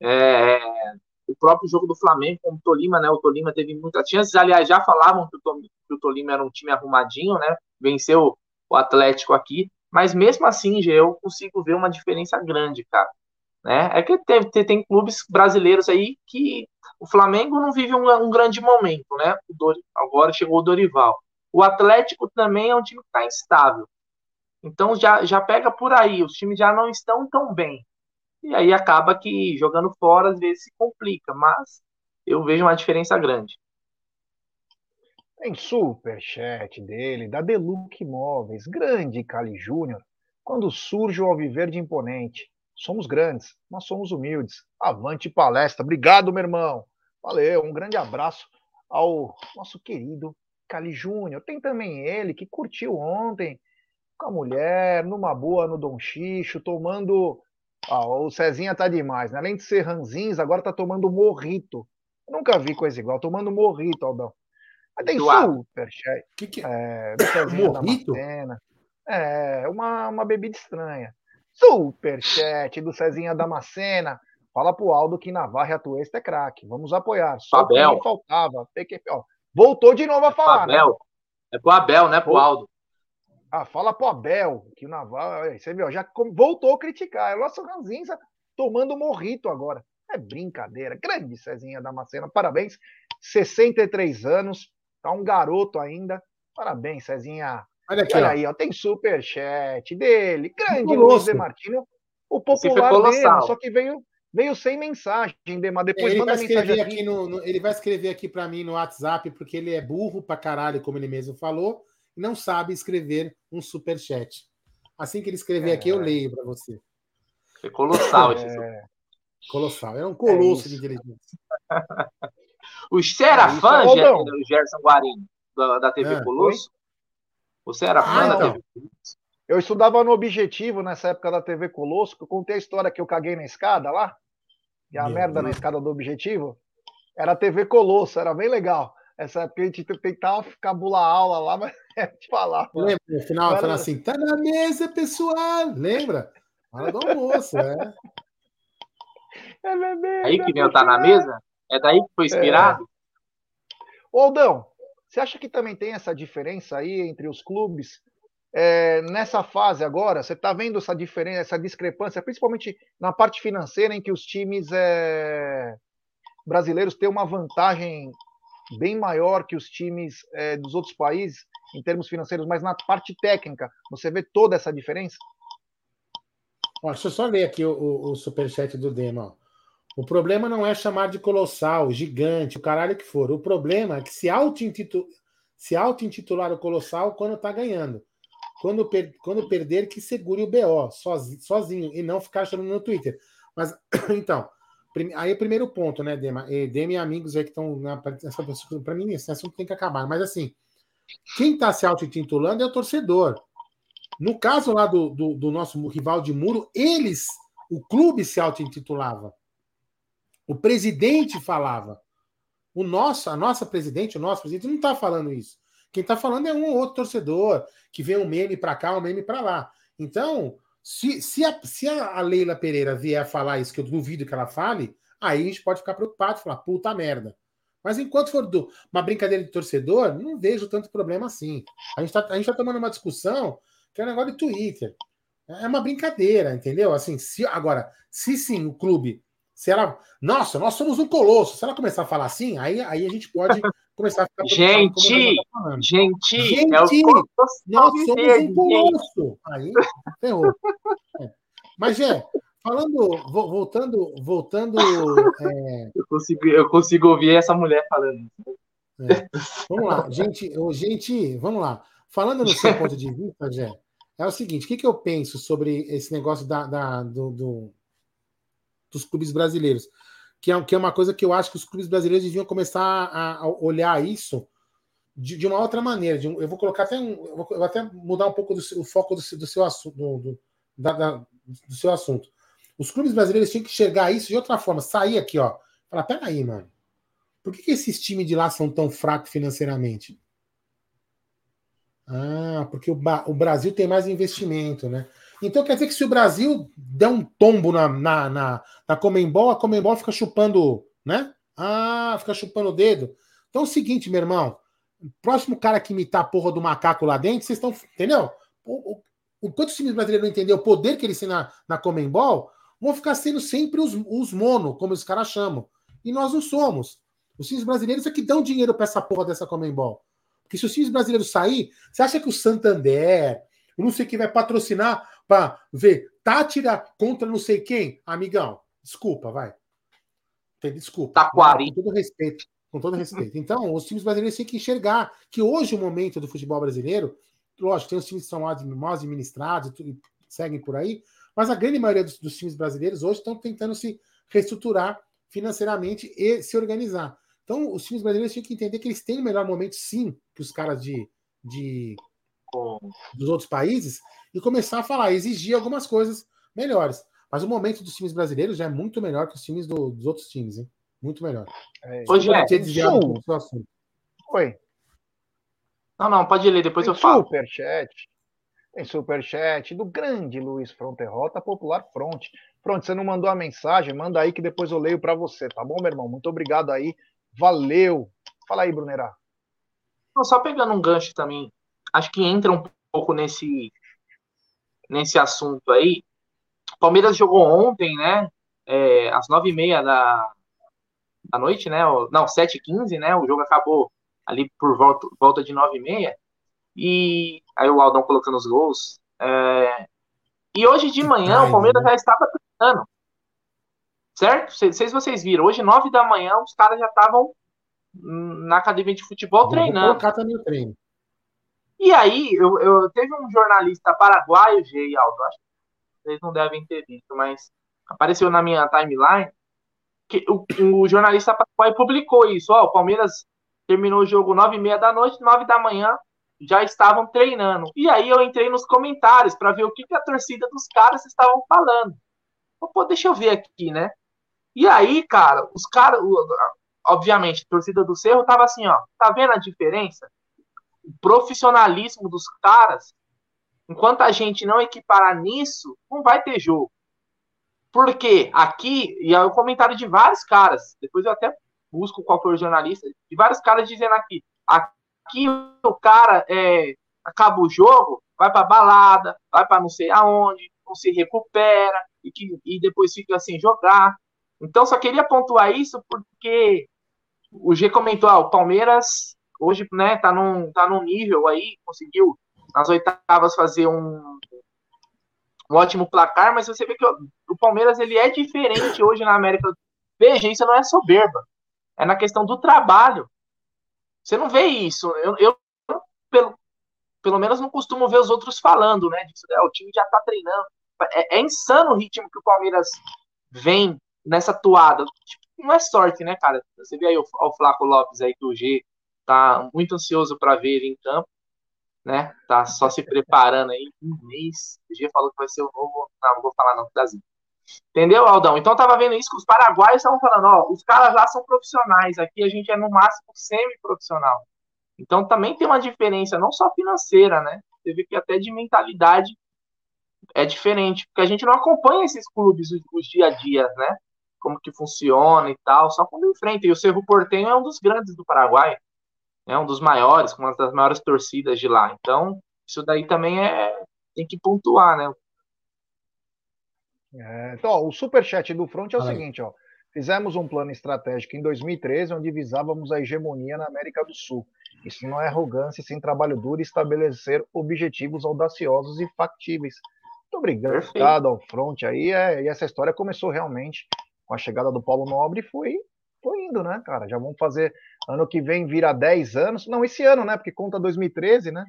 É, o próprio jogo do Flamengo com o Tolima, né? O Tolima teve muitas chances. Aliás, já falavam que o, Tolima, que o Tolima era um time arrumadinho, né? Venceu o Atlético aqui. Mas mesmo assim, já eu consigo ver uma diferença grande, cara. Né? É que tem, tem, tem clubes brasileiros aí que o Flamengo não vive um, um grande momento, né? agora chegou o Dorival. O Atlético também é um time que está instável. Então já, já pega por aí, os times já não estão tão bem. E aí acaba que jogando fora às vezes se complica, mas eu vejo uma diferença grande. Tem superchat dele, da Deluxe Imóveis, grande Cali Júnior. Quando surge o Alviverde imponente, somos grandes, mas somos humildes. Avante palestra. Obrigado, meu irmão. Valeu, um grande abraço ao nosso querido Cali Júnior. Tem também ele que curtiu ontem com a mulher, numa boa no Dom Xixo, tomando. Ah, o Cezinha tá demais, né? Além de ser ranzins, agora tá tomando morrito. Nunca vi coisa igual, tomando morrito, Aldão. Mas tem superchat. Que que é? Do Cezinha da Morrito? Macena. É, uma, uma bebida estranha. Superchat do Cezinha Damascena. Fala pro Aldo que Navarra e Atuesta é craque. Vamos apoiar. Só que Abel. nem faltava. PQP, ó. Voltou de novo a falar, né? Abel. É pro Abel, né? Pro Aldo. Ah, fala pro Abel que o Navarro. Você viu, já voltou a criticar. É o nosso Ranzinza tomando morrito agora. É brincadeira. Grande Cezinha Damascena. Parabéns. 63 anos. Tá um garoto ainda. Parabéns, Cezinha. Olha aqui, E olha aí, ó. Tem superchat dele. Grande. Luiz De Martino. O Esse popular colossal. dele. Só que veio, veio sem mensagem, Demar. Depois ele manda vai mensagem escrever aqui. aqui no, no- ele vai escrever aqui para mim no WhatsApp porque ele é burro pra caralho, como ele mesmo falou, e não sabe escrever um superchat. Assim que ele escrever aqui, eu leio para você. Foi colossal esse É, Colossal. É um colosso isso. de inteligência. Você era É isso. do Gerson Guarino, da, da TV É. Colosso? Você era fã Ah, da então. TV Colosso? Eu estudava no Objetivo nessa época da TV Colosso, que eu contei a história que eu caguei na escada lá. E a Meu merda na Deus. escada do Objetivo. Era a TV Colosso, era bem legal. Essa época a gente tentava cabular aula lá, mas é te falar. Lembra? No final, falando assim, tá na mesa, pessoal. Lembra? Fala do almoço, é. É bebê, Aí que veio tá na mesa? É daí que foi inspirado? Ô, Aldão, você acha que também tem essa diferença aí entre os clubes? É, nessa fase agora, você está vendo essa diferença, essa discrepância, principalmente na parte financeira, em que os times é, brasileiros têm uma vantagem bem maior que os times é, dos outros países em termos financeiros, mas na parte técnica, você vê toda essa diferença? Ó, deixa eu só ler aqui o, o, o superchat do Dema. O problema não é chamar de colossal, gigante, o caralho que for. O problema é que se auto-intitular auto-intitular o colossal quando tá ganhando. Quando, per- quando perder, que segure o BO sozinho, sozinho e não ficar chorando no Twitter. Mas, então, aí é o primeiro ponto, né, Dema? E Dema e amigos aí que estão nessa Para mim, esse assunto tem que acabar. Mas, assim, quem está se auto-intitulando é o torcedor. No caso lá do, do, do nosso rival de muro, eles, o clube se auto-intitulava. O presidente falava. O nosso, a nossa presidente, o nosso presidente não está falando isso. Quem está falando é um ou outro torcedor que vê um meme para cá, um meme para lá. Então, se, se, a, se a Leila Pereira vier falar isso, que eu duvido que ela fale, aí a gente pode ficar preocupado, falar, puta merda. Mas enquanto for do- uma brincadeira de torcedor, não vejo tanto problema assim. A gente está tomando uma discussão que é um negócio de Twitter. É uma brincadeira, entendeu? Assim, se agora, se sim, o clube, se ela, nossa, nós somos um colosso. Se ela começar a falar assim, aí, aí a gente pode começar a ficar Daniel Gente, tá gente, é o Gente, nós somos um colosso. Aí, ferrou. É. Mas, Gé, falando, vo- voltando, voltando. é, Eu consigo, eu consigo ouvir essa mulher falando. é, vamos lá, gente, gente, vamos lá. Falando no seu ponto de vista, Jé, é o seguinte: o que, que eu penso sobre esse negócio da, da- do, do- dos clubes brasileiros? Que é, que é uma coisa que eu acho que os clubes brasileiros deviam começar a, a olhar isso de, de uma outra maneira. de eu vou colocar até um. Eu vou, até mudar um pouco do o foco do, do seu assunto. Do, do- da- do seu assunto. Os clubes brasileiros tinham que enxergar isso de outra forma. Sair aqui, ó. Falar, peraí, mano. Por que, que esses times de lá são tão fracos financeiramente? Ah, porque o, o Brasil tem mais investimento, né? Então quer dizer que se o Brasil der um tombo na, na, na, na Comembol, a Comembol fica chupando, né? Ah, fica chupando o dedo. Então é o seguinte, meu irmão. Próximo cara que imitar a porra do macaco lá dentro, vocês estão. Entendeu? O, o, enquanto os times brasileiros não entenderem o poder que eles têm na, na Comembol, vão ficar sendo sempre os, os mono, como os caras chamam. E nós não somos. Os times brasileiros é que dão dinheiro para essa porra dessa Comembol. Porque se os times brasileiros sair, você acha que o Santander, o não sei quem vai patrocinar para ver Tátira contra não sei quem? Amigão, desculpa, vai. Desculpa. Taquari. Com todo respeito. Com todo respeito. Então, os times brasileiros têm que enxergar que hoje o momento do futebol brasileiro, lógico, tem os times que são mal administrados e seguem por aí, mas a grande maioria dos, dos times brasileiros hoje estão tentando se reestruturar financeiramente e se organizar. Então, os times brasileiros têm que entender que eles têm o melhor momento, sim, que os caras de, de dos outros países e começar a falar, exigir algumas coisas melhores. Mas o momento dos times brasileiros já é muito melhor que os times do- dos outros times, hein? Muito melhor. É, Jé, ter desviado do assunto. Oi. Não, não, pode ler, depois Tem eu falo. superchat. Tem superchat do grande Luiz Fronterrota, Popular Fronte. Pronto, você não mandou a mensagem, manda aí que depois eu leio para você, tá bom, meu irmão? Muito obrigado aí. Valeu. Fala aí, Brunerá. Não, só pegando um gancho também, acho que entra um pouco nesse, nesse assunto aí. O Palmeiras jogou ontem, né? é, às nove e meia da, da noite, né? o- Não, sete e quinze, né? O jogo acabou ali por volta, volta de nove e meia. E aí o Aldão colocando os gols. é, e hoje de manhã o raiva, Palmeiras já estava treinando. Certo? Não sei se vocês viram. Hoje, nove da manhã, os caras já estavam na academia de futebol Vou treinando. colocar também o treino. E aí, eu, eu teve um jornalista paraguaio, G Aldo, acho que vocês não devem ter visto, mas apareceu na minha timeline que o, o jornalista paraguaio publicou isso. Ó, o Palmeiras terminou o jogo nove e meia da noite, nove da manhã já estavam treinando. E aí eu entrei nos comentários para ver o que, que a torcida dos caras estavam falando. Pô, deixa eu ver aqui, né? E aí, cara, os caras, obviamente, a torcida do Cerro tava assim, ó, tá vendo a diferença? O profissionalismo dos caras, enquanto a gente não equiparar nisso, não vai ter jogo. Porque aqui, e é o comentário de vários caras, depois eu até busco qual foi o jornalista, de vários caras dizendo aqui, aqui o cara é, acaba o jogo, vai pra balada, vai pra não sei aonde, não se recupera, e, que, e depois fica sem jogar. Então só queria pontuar isso porque o G comentou, ah, o Palmeiras hoje, né, tá num, tá num nível aí, conseguiu nas oitavas fazer um, um ótimo placar, mas você vê que o, Palmeiras ele é diferente hoje na América. Veja, isso não é soberba, é na questão do trabalho. Você não vê isso. Eu, eu pelo, pelo menos não costumo ver os outros falando, né? Disso, é, o time já tá treinando. É, é insano o ritmo que o Palmeiras vem nessa toada. Tipo, não é sorte, né, cara? Você vê aí o, o Flaco Lopes aí, que o G tá muito ansioso para ver ele em campo, né? Tá só se preparando aí um mês. O G falou que vai ser o novo. Não, não vou falar não, Brasil. Entendeu, Aldão? Então tava vendo isso que os paraguaios estavam falando, ó, os caras lá são profissionais, aqui a gente é no máximo semi-profissional. Então também tem uma diferença, não só financeira, né? Você vê que até de mentalidade é diferente, porque a gente não acompanha esses clubes os, os dia a dia, né? Como que funciona e tal, só quando enfrenta. E o Cerro Porteño é um dos grandes do Paraguai, é um dos maiores, com uma das maiores torcidas de lá. Então, isso daí também é tem que pontuar, né? É, então, ó, o superchat do Front é o aí. seguinte, ó. Fizemos um plano estratégico em 2013, onde visávamos a hegemonia na América do Sul. Isso não é arrogância, sem trabalho duro e estabelecer objetivos audaciosos e factíveis. Muito obrigado ao front aí. É, e essa história começou realmente com a chegada do Paulo Nobre e foi, foi indo, né, cara? Já vamos fazer. Ano que vem vira 10 anos. Não, esse ano, né? Porque conta 2013, né?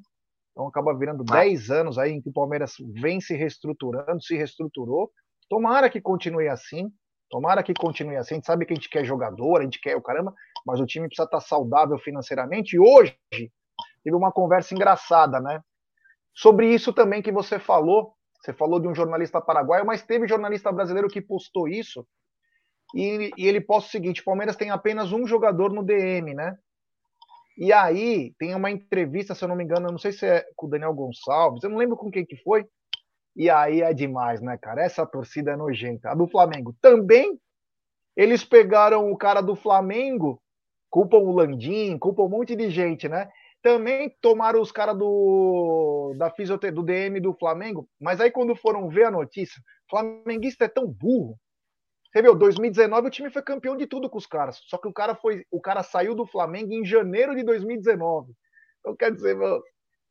Então acaba virando 10 anos aí em que o Palmeiras vem se reestruturando, se reestruturou. Tomara que continue assim. Tomara que continue assim. A gente sabe que a gente quer jogador, a gente quer o caramba, mas o time precisa estar saudável financeiramente. E hoje teve uma conversa engraçada, né? Sobre isso também que você falou. Você falou de um jornalista paraguaio, mas teve jornalista brasileiro que postou isso. E, e ele posta o seguinte: Palmeiras tem apenas um jogador no DM, né? E aí tem uma entrevista, se eu não me engano, eu não sei se é com o Daniel Gonçalves, eu não lembro com quem que foi. E aí é demais, né, cara? Essa torcida é nojenta. A do Flamengo também. Eles pegaram o cara do Flamengo, culpam o Landim, culpam um monte de gente, né? Também tomaram os caras do da fisioterapia do DM do Flamengo, mas aí quando foram ver a notícia, flamenguista é tão burro você viu, 2019 o time foi campeão de tudo com os caras. Só que o cara foi, o cara saiu do Flamengo em janeiro de 2019. Então quer dizer,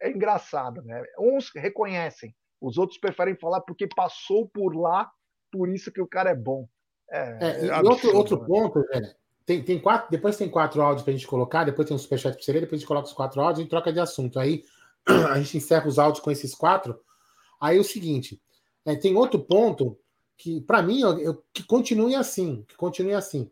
é engraçado, né? Uns reconhecem, os outros preferem falar porque passou por lá, por isso que o cara é bom. É, é, é absurdo, outro, outro né? ponto, velho, tem, tem quatro, depois tem quatro áudios pra gente colocar, depois tem um superchat pra você ler, depois a gente coloca os quatro áudios e troca de assunto. Aí a gente encerra os áudios com esses quatro. Aí é o seguinte, é, tem outro ponto que para mim eu, eu, que continue assim, que continue assim.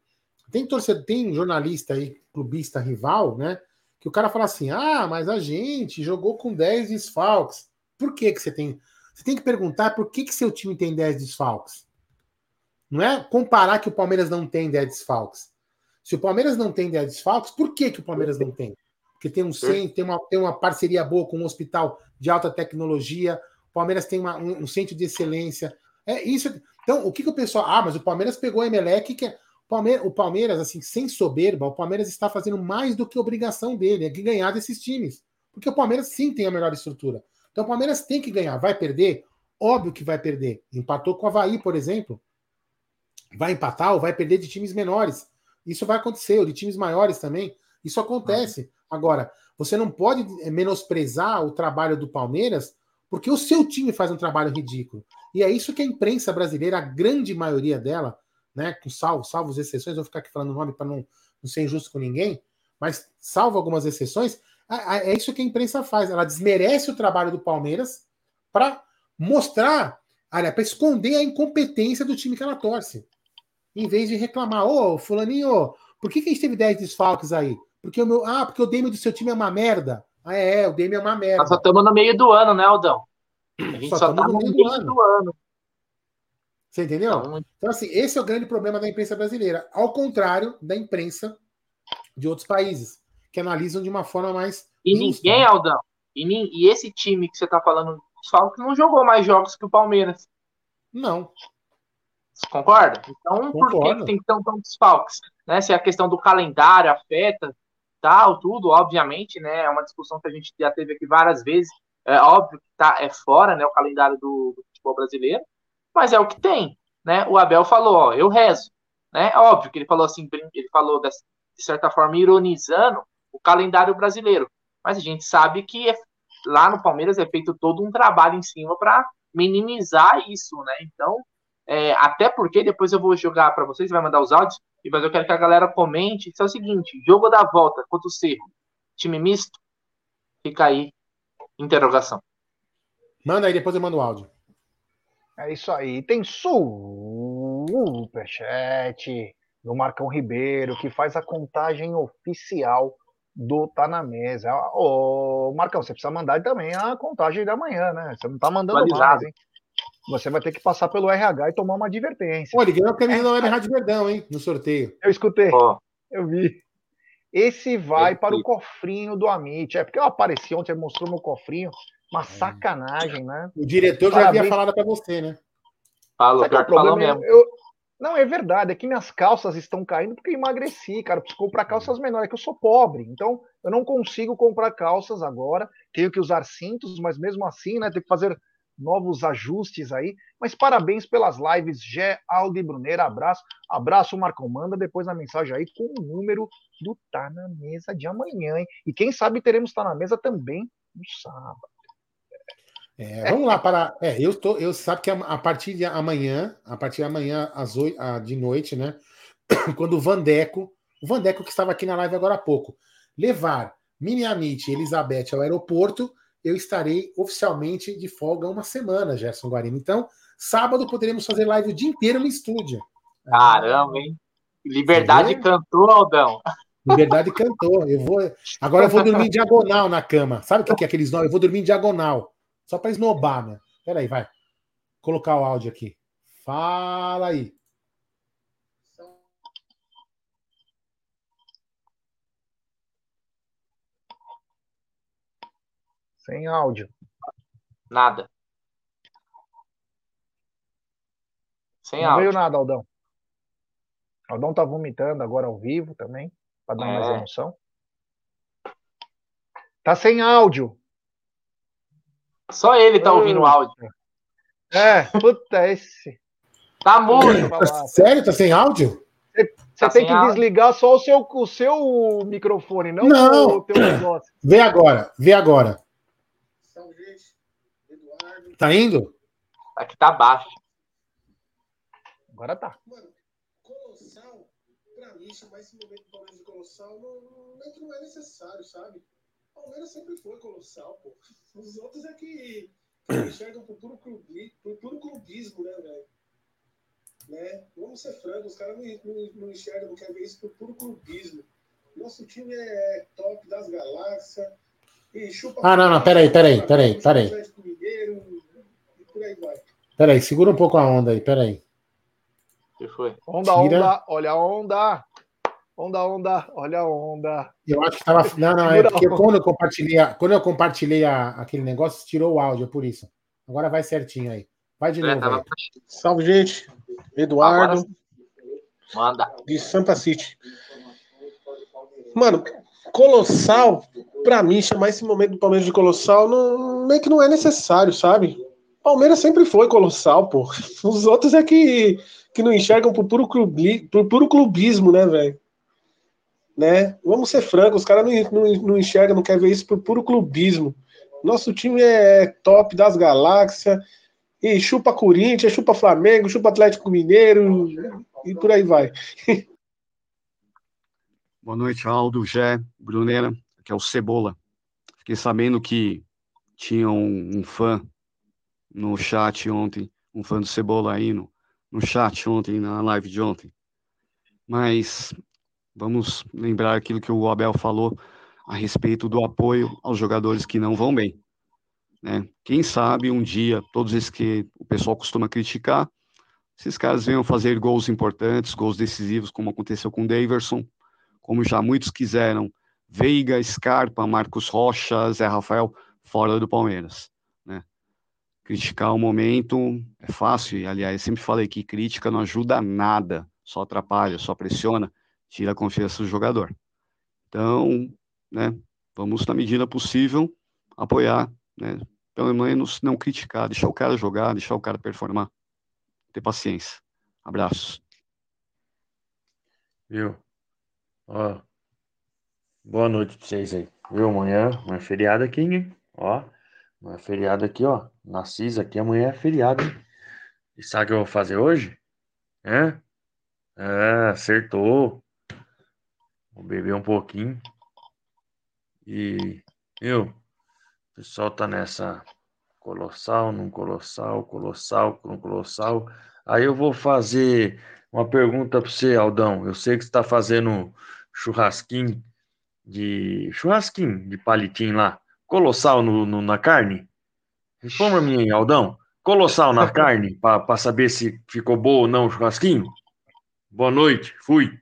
Tem torcedor, tem jornalista aí, clubista rival, né? Que o cara fala assim: "Ah, mas a gente jogou com 10 desfalques". Por que que você tem? Você tem que perguntar por que que seu time tem 10 desfalques. Não é comparar que o Palmeiras não tem 10 desfalques. Se o Palmeiras não tem 10 desfalques, por que que o Palmeiras não tem? Porque tem um centro, tem uma, tem uma parceria boa com um hospital de alta tecnologia, o Palmeiras tem uma, um, um centro de excelência. É isso. Então, o que, que o pessoal. Ah, mas o Palmeiras pegou o Emelec, que é. O Palmeiras, assim, sem soberba, o Palmeiras está fazendo mais do que obrigação dele, é de ganhar desses times. Porque o Palmeiras sim tem a melhor estrutura. Então o Palmeiras tem que ganhar. Vai perder? Óbvio que vai perder. Empatou com o Havaí, por exemplo. Vai empatar ou vai perder de times menores. Isso vai acontecer, ou de times maiores também. Isso acontece. Agora, você não pode menosprezar o trabalho do Palmeiras porque o seu time faz um trabalho ridículo. E é isso que a imprensa brasileira, a grande maioria dela, né, com salvo, salvo as exceções, vou ficar aqui falando o nome para não, não ser injusto com ninguém, mas salvo algumas exceções, é isso que a imprensa faz. Ela desmerece o trabalho do Palmeiras para mostrar, olha, para esconder a incompetência do time que ela torce. Em vez de reclamar, ô, oh, fulaninho, por que, que a gente teve 10 desfalques aí? Porque o meu, ah, porque o DM do seu time é uma merda. Ah, é, o Demi é uma merda. Nós só estamos no meio do ano, né, Aldão? A gente só, está no meio, do, ano. do ano. Você entendeu? Então, então, assim, esse é o grande problema da imprensa brasileira. Ao contrário da imprensa de outros países, que analisam de uma forma mais. E justa. ninguém, Aldão, e, e, esse time que você está falando, fala que não jogou mais jogos que o Palmeiras. Não. Você concorda? Então, Concordo. por que, que tem tantos desfalques? Né? Se a questão do calendário afeta, tal, tudo, obviamente, né? É uma discussão que a gente já teve aqui várias vezes. É óbvio que tá, é fora né, o calendário do, do futebol brasileiro, mas é o que tem. Né? O Abel falou, ó, eu rezo. Né? É óbvio que ele falou assim, ele falou de certa forma ironizando o calendário brasileiro. Mas a gente sabe que é, lá no Palmeiras é feito todo um trabalho em cima para minimizar isso, né? Então, é, até porque depois eu vou jogar para vocês, vai mandar os áudios, mas eu quero que a galera comente. Isso é o seguinte: jogo da volta contra o Cerro, time misto, fica aí, interrogação. Manda aí, depois eu mando o áudio. É isso aí. Tem superchat do Marcão Ribeiro, que faz a contagem oficial do Tá na Mesa. Ô, Marcão, você precisa mandar também a contagem da manhã, né? Você não tá mandando mais, hein? Você vai ter que passar pelo RH e tomar uma advertência. Olha, ganhou a camisa da Web Rádio Verdão, hein? No sorteio. Eu escutei. Oh. Eu vi. Esse vai para o cofrinho do Amit. É porque eu apareci ontem, mostrou meu cofrinho. Uma é. sacanagem, né? O diretor Parabéns. já havia falado para você, né? Falou, Sabe que é o problema mesmo. Eu... Não, é verdade. É que minhas calças estão caindo porque eu emagreci, cara. Eu preciso comprar calças menores. É que eu sou pobre. Então, eu não consigo comprar calças agora. Tenho que usar cintos, mas mesmo assim, né? Tenho que fazer novos ajustes aí. Mas parabéns pelas lives, Gé, Aldo e Bruneira. Abraço. Abraço, Marcão. Manda depois a mensagem aí com o número do Tá na Mesa de amanhã, hein? E quem sabe teremos Tá na Mesa também no sábado. É, vamos lá para. É, eu tô, eu sabe que a, a partir de amanhã, a partir de amanhã às 8 de noite, né? Quando o Vandeco, o Vandeco que estava aqui na live agora há pouco, levar Mini Amit e Elizabeth ao aeroporto, eu estarei oficialmente de folga uma semana, Gerson Guarino. Então, sábado poderemos fazer live o dia inteiro no estúdio. Caramba, hein? Liberdade cantou, Aldão. Liberdade cantou. Eu vou. Agora eu vou dormir em diagonal na cama. Sabe o que é aqueles nomes? Eu vou dormir em diagonal. Só para esnobar, né? Peraí, vai. Vou colocar o áudio aqui. Fala aí. Sem áudio. Nada. Sem Não áudio. veio nada, Aldão. Aldão tá vomitando agora ao vivo também, para dar mais É. emoção. Tá sem áudio. Só ele tá ouvindo o áudio. É, puta, esse. Tá mudo. Sério? Tá sem áudio? Você Tá tem que áudio. desligar só o seu, o seu microfone, não, Não. o teu negócio. Vê agora, vê agora. Tá indo? Aqui tá baixo. Agora tá. Colossal, pra mim, chamar esse momento do Palmeiras de Colossal não, não é que não é necessário, sabe? O Palmeiras sempre foi Colossal, pô. Os outros é que, que enxergam por puro, clubi, por puro clubismo, né, velho? Né? Vamos ser francos, os caras não, não, não enxergam, não querem ver isso por puro clubismo. Nosso time é top das galáxias. E chupa Ah, não, não, peraí, peraí, peraí, peraí. Por aí vai. Peraí, segura um pouco a onda aí, peraí. que foi? Onda, Tira. onda, olha a onda. Onda, onda, olha a onda. Eu acho que tava. Não, não, é porque quando eu compartilhei, a- quando eu compartilhei a- aquele negócio, tirou o áudio, é por isso. Agora vai certinho aí. Vai de É, novo. tava aí. Salve, gente. Eduardo, Manda. de Santa City. Mano, Colossal, pra mim, chamar esse momento do Palmeiras de Colossal, não, meio que não é necessário, sabe? Palmeiras sempre foi Colossal, pô. Os outros é que, que não enxergam por puro, clubi, por puro clubismo, né, velho? Né? Vamos ser francos, os caras não, não, não enxergam, não querem ver isso por puro clubismo. Nosso time é top das galáxias, e chupa Corinthians, chupa Flamengo, chupa Atlético Mineiro, e por aí vai. Boa noite, Aldo, Gé, Brunera, que é o Cebola. Fiquei sabendo que tinha um, um fã no chat ontem, um fã do Cebola aí no, no chat ontem, na live de ontem. Mas vamos lembrar aquilo que o Abel falou a respeito do apoio aos jogadores que não vão bem. Né? Quem sabe um dia, todos esses que o pessoal costuma criticar, esses caras venham fazer gols importantes, gols decisivos, como aconteceu com o Daverson, como já muitos quiseram, Veiga, Scarpa, Marcos Rocha, Zé Rafael, fora do Palmeiras. Criticar o momento é fácil, e aliás, sempre falei que crítica não ajuda nada, só atrapalha, só pressiona, tira a confiança do jogador. Então, né, vamos, na medida possível, apoiar, né, pelo menos não criticar, deixar o cara jogar, deixar o cara performar, ter paciência. Abraços. Viu? Ó, boa noite pra vocês aí. Viu? Amanhã, amanhã é feriado aqui, hein? Ó, amanhã é feriado aqui, ó. Na CIS aqui, amanhã é feriado, hein? E sabe o que eu vou fazer hoje? É? É, acertou. Vou beber um pouquinho. E, viu? O pessoal tá nessa colossal, não colossal, colossal, não colossal. Aí eu vou fazer uma pergunta para você, Aldão. Eu sei que você está fazendo churrasquinho de churrasquinho de palitinho lá. Colossal no, no- na carne? Responda mim aí, Aldão. Colossal na carne, para saber se ficou boa ou não o churrasquinho? Boa noite, fui.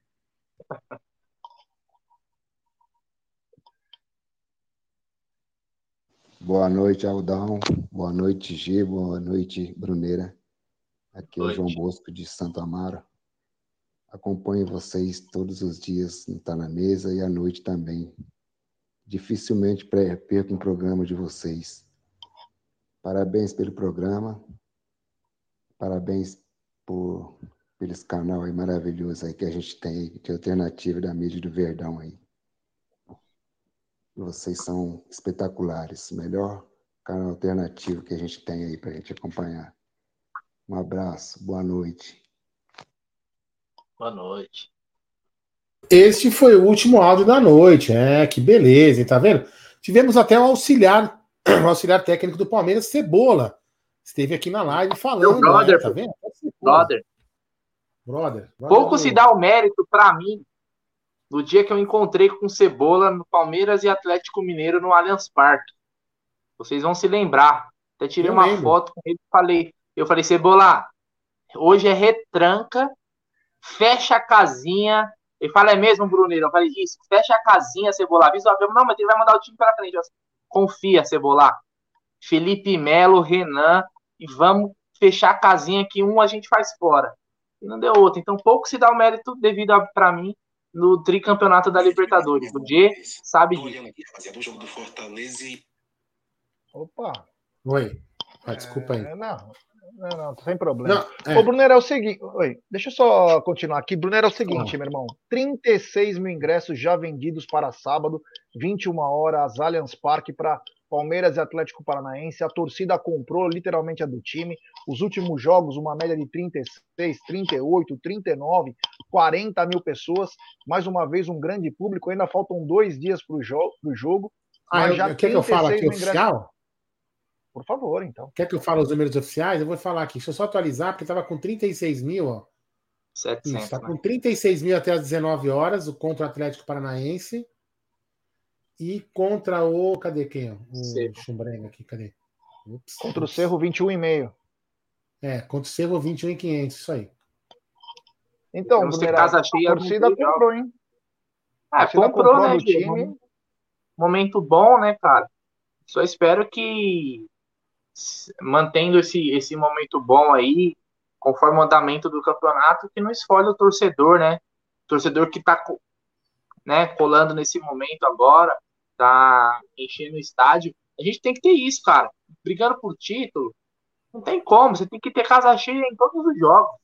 Boa noite, Aldão. Boa noite, G. Boa noite, Bruneira. Aqui é o João Bosco de Santo Amaro. Acompanho vocês todos os dias, no Tá na Mesa e à noite também. Dificilmente perco um programa de vocês. Parabéns pelo programa. Parabéns por, esse canal aí maravilhoso aí que a gente tem de alternativa da mídia do Verdão aí. Vocês são espetaculares. Melhor canal alternativo que a gente tem aí para a gente acompanhar. Um abraço, boa noite. Boa noite. Este foi o último áudio da noite. É, que beleza, hein? tá vendo? Tivemos até um auxiliar, auxiliar técnico do Palmeiras, Cebola. Esteve aqui na live falando. Meu brother, né? Tá vendo? Brother. Brother. brother Pouco se dá o mérito para mim no dia que eu encontrei com Cebola no Palmeiras e Atlético Mineiro no Allianz Parque. Vocês vão se lembrar. Até tirei Eu uma lembro. foto com ele e falei. Eu falei, Cebola, hoje é retranca, fecha a casinha. Ele fala, é mesmo, Bruneiro? Eu falei, isso, fecha a casinha, Cebola. Avisa o Abel. Não, mas ele vai mandar o time para frente. Confia, Cebola. Felipe Melo, Renan, e vamos fechar a casinha que um a gente faz fora. E não deu outro. Então, pouco se dá o mérito devido para mim no tricampeonato da Libertadores. O G sabe disso. Opa. Oi. Ah, desculpa aí. É, não, não, não, sem problema. Não, é. Ô, Brunero, é o seguinte. Oi, deixa eu só continuar aqui. Brunero, é o seguinte, meu irmão. 36 mil ingressos já vendidos para sábado, 21 horas, Allianz Parque, para Palmeiras e Atlético Paranaense. A torcida comprou literalmente a do time. Os últimos jogos, uma média de 36, 38, 39, 40 mil pessoas. Mais uma vez, um grande público. Ainda faltam dois dias para o jo jogo. Ah, já quer que eu fale 36 aqui oficial? Por favor, então. Quer que eu fale os números oficiais? Eu vou falar aqui. Deixa eu só atualizar, porque estava com 36 mil, ó. 700, Isso, tá né? com 36 mil até as 19 horas, o contra o Atlético Paranaense. E contra o. Cadê quem? O Cerro. Chumbrenga aqui, cadê? Ups, Contra o ups. Cerro, 21,5. É, contra o Cerro 21,500, isso aí. Então, ter Brunera, casa cheia a torcida comprou, hein? Ah, comprou, comprou né, time. Momento bom, né, cara? Só espero que mantendo esse, esse momento bom aí, conforme o andamento do campeonato, que não escolhe o torcedor, né? O torcedor que tá né, colando nesse momento agora, tá enchendo o estádio. A gente tem que ter isso, cara. Brigando por título, não tem como. Você tem que ter casa cheia em todos os jogos.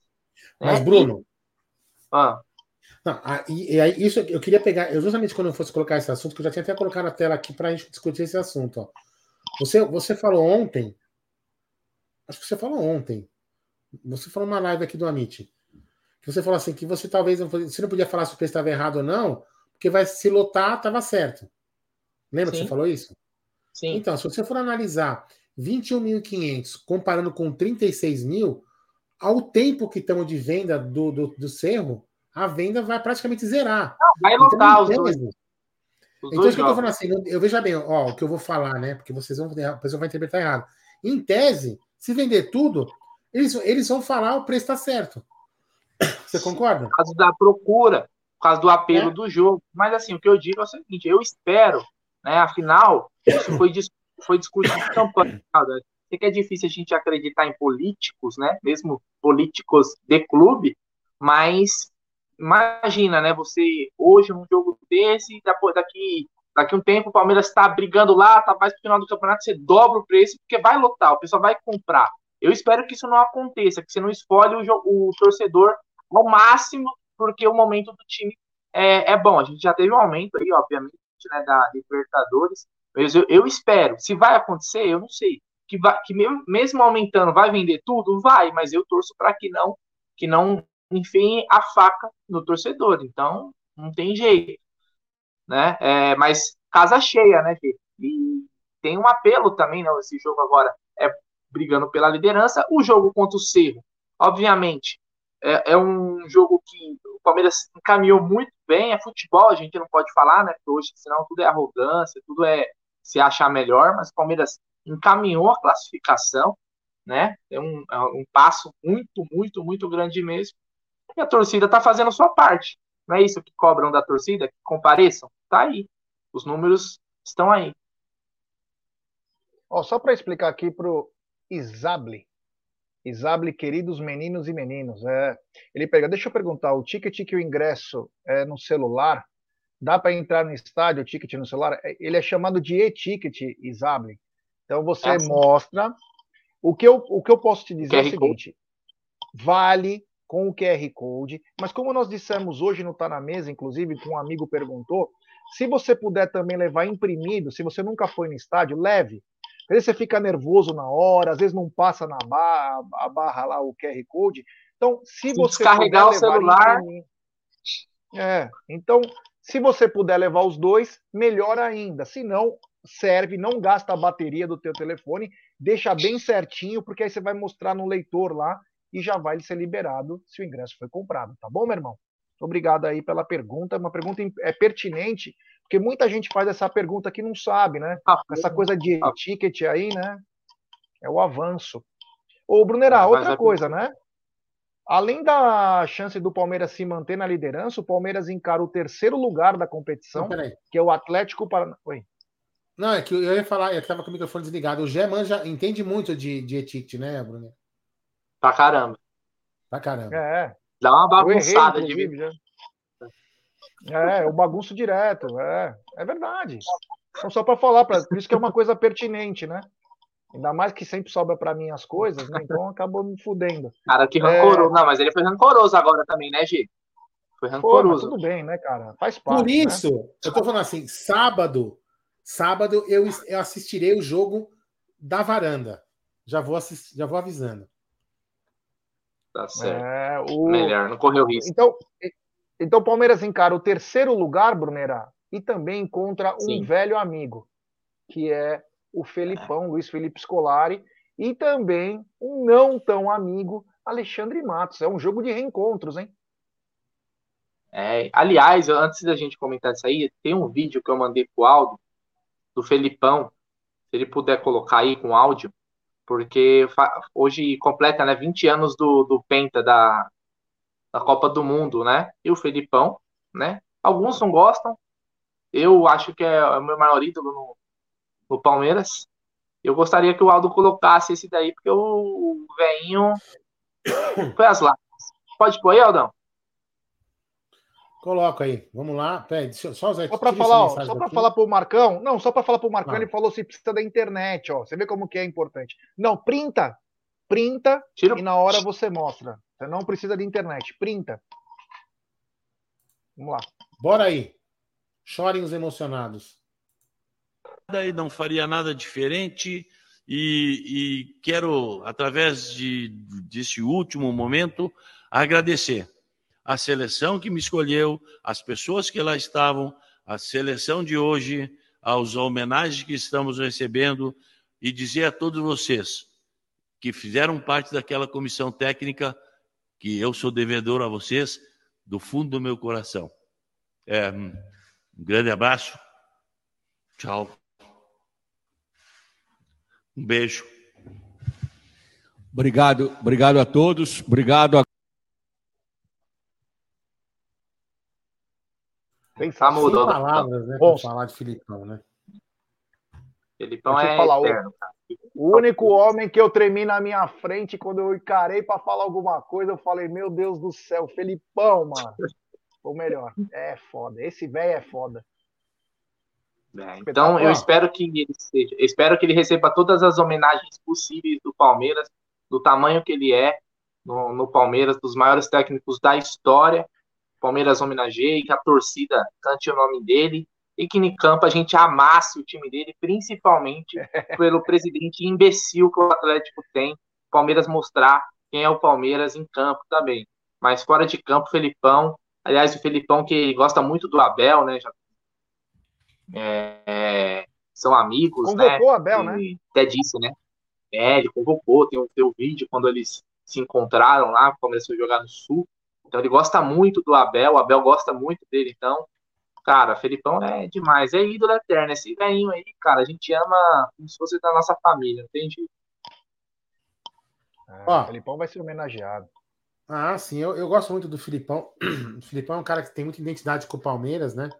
Mas, né? Bruno. Ah. Não, e, e isso eu queria pegar, eu justamente quando eu fosse colocar esse assunto, que eu já tinha até colocado na tela aqui para a gente discutir esse assunto. Ó. Você, você falou ontem, acho que você falou ontem, você falou numa live aqui do Amit, que você falou assim, que você talvez não, você não podia falar se o preço estava errado ou não, porque vai se lotar, estava certo. Lembra que Sim. você falou isso? Sim. Então, se você for analisar 21.500 comparando com 36 mil, ao tempo que estamos de venda do, do, do Cerro, a venda vai praticamente zerar. Vai Então, lotar em os dois. Os Então, isso que eu tô jogos. falando assim, eu- eu veja bem, ó, o que eu vou falar, né? Porque vocês vão, a pessoa vai interpretar errado. Em tese, se vender tudo, eles, eles vão falar o preço está certo. Você concorda? Por causa da procura, por causa do apelo É. do jogo. Mas assim, o que eu digo é o seguinte, eu espero, né? Afinal, isso foi, dis- foi discurso de campanha. Sei que é difícil a gente acreditar em políticos, né? Mesmo políticos de clube, mas imagina, né? Você hoje num jogo desse, depois daqui daqui um tempo o Palmeiras está brigando lá, tá mais pro final do campeonato, você dobra o preço porque vai lotar, o pessoal vai comprar. Eu espero que isso não aconteça, que você não escolhe o, o torcedor ao máximo, porque o momento do time é, é bom. A gente já teve um aumento aí, obviamente, né, da Libertadores, mas eu, eu espero. Se vai acontecer, eu não sei. Que, vai, que mesmo, aumentando, vai vender tudo? Vai, mas eu torço para que não, que não enfiem a faca no torcedor. Então, não tem jeito. Né? É, mas casa cheia, né, Fê? E tem um apelo também, né? Esse jogo agora é brigando pela liderança. O jogo contra o Cerro, obviamente, é, é um jogo que o Palmeiras encaminhou muito bem. É futebol, a gente não pode falar, né? Porque hoje, senão, tudo é arrogância, tudo é se achar melhor. Mas o Palmeiras encaminhou a classificação, né? É um, é um passo muito, muito, muito grande mesmo. E a torcida está fazendo sua parte. Não é isso que cobram da torcida? Que compareçam? Tá aí. Os números estão aí. Ó, só para explicar aqui pro Isable. Isable, queridos meninos e meninos. É, ele pega, deixa eu perguntar, o ticket que o ingresso é no celular, dá para entrar no estádio o ticket no celular? É, Ele é chamado de e-ticket, Isable. Então você É assim. mostra. O que, eu, o que eu posso te dizer é o seguinte: vale com o QR Code, mas como nós dissemos hoje no Tá na Mesa, inclusive, que um amigo perguntou, se você puder também levar imprimido, se você nunca foi no estádio, leve. Às vezes você fica nervoso na hora, às vezes não passa na barra, a barra lá, o QR Code. Então, se, você descarregar o levar celular- imprimir- É, então, se você puder levar os dois, melhor ainda. Se não, serve, não gasta a bateria do teu telefone, deixa bem certinho, porque aí você vai mostrar no leitor lá e já vai ser liberado se o ingresso foi comprado, tá bom, meu irmão? Obrigado aí pela pergunta, uma pergunta é pertinente, porque muita gente faz essa pergunta que não sabe, né? Essa coisa de ticket aí, né? É o avanço. Ô, Brunerá, outra é coisa, né? Além da chance do Palmeiras se manter na liderança, o Palmeiras encara o terceiro lugar da competição, Não, que é o Atlético Paranaense. Oi. Não, é que eu ia falar, eu estava com o microfone desligado. O Gé manja, entende muito de, de etiquete, né, Bruno? Pra caramba. Pra caramba. É. Dá uma errei, bagunçada de inclusive, já. É, eu bagunço direto, é, é verdade. Então, só para falar, pra, por isso que é uma coisa pertinente, né? Ainda mais que sempre sobra para mim as coisas, né? Então acabou me fudendo. Cara, que É. rancoroso. Não, mas ele foi rancoroso agora também, né, Gi? Foi Pô, mas rancoroso. tudo bem, né, cara? Faz parte. Por isso, eu tô falando assim, sábado, sábado eu, eu assistirei o jogo da varanda. Já vou assistir, já vou avisando. Tá certo. É, o... Melhor, não correu risco. Então, então o Palmeiras encara o terceiro lugar, Brunera, e também encontra um Sim. velho amigo, que é o Felipão, Luiz Felipe Scolari, e também um não tão amigo, Alexandre Matos. É um jogo de reencontros, hein? É, aliás, antes da gente comentar isso aí, tem um vídeo que eu mandei pro Aldo, do Felipão, se ele puder colocar aí com áudio, porque hoje completa, né, 20 anos do, do Penta da, da Copa do Mundo, né? E o Felipão, né? Alguns não gostam, eu acho que é o meu maior ídolo no, no Palmeiras. Eu gostaria que o Aldo colocasse esse daí, porque o velhinho foi as lágrimas. Pode pôr aí, Aldão? Coloca aí. Vamos lá. Peraí, deixa eu- só o Zé. Só para tira falar, ó, só para falar pro Marcão, não, só para falar pro Marcão, Ah. ele falou se precisa da internet, ó. Você vê como que é importante. Não, printa, printa e na hora você mostra. Você não precisa de internet, printa. Vamos lá. Bora aí. Chorem os emocionados. e não faria nada diferente e, e quero, através de, desse último momento, agradecer a seleção que me escolheu, as pessoas que lá estavam, a seleção de hoje, aos homenagens que estamos recebendo e dizer a todos vocês que fizeram parte daquela comissão técnica que eu sou devedor a vocês do fundo do meu coração. É, um grande abraço. Tchau. Um beijo. Obrigado, obrigado a todos. Obrigado a Tá mudo, Sem Aldão. palavras, né? Bom. Falar de Filipão, né? Eu é falar, o- eterno. O único homem que eu tremi na minha frente quando eu encarei para falar alguma coisa, eu falei, meu Deus do céu, Felipão, mano. Ou melhor, é foda. Esse velho é foda. É, então eu espero que ele seja, eu espero que ele receba todas as homenagens possíveis do Palmeiras, do tamanho que ele é no, no Palmeiras, dos maiores técnicos da história. Palmeiras homenageie, que a torcida cante o nome dele e que em campo a gente amasse o time dele, principalmente pelo presidente imbecil que o Atlético tem. Palmeiras mostrar quem é o Palmeiras em campo também. Mas fora de campo, Felipão. Aliás, o Felipão que gosta muito do Abel, né? Já é, são amigos, Convocou né? o Abel, né? Até disse, né? É, ele convocou, tem o, tem o vídeo quando eles se encontraram lá, começou a jogar no Sul. Então ele gosta muito do Abel, o Abel gosta muito dele, então, cara, Felipão é demais, é ídolo eterno, esse velhinho aí, cara, a gente ama como se fosse da nossa família, entende? É, Felipão vai ser homenageado. Ah, sim, eu, eu gosto muito do Filipão. O Filipão é um cara que tem muita identidade com o Palmeiras, né?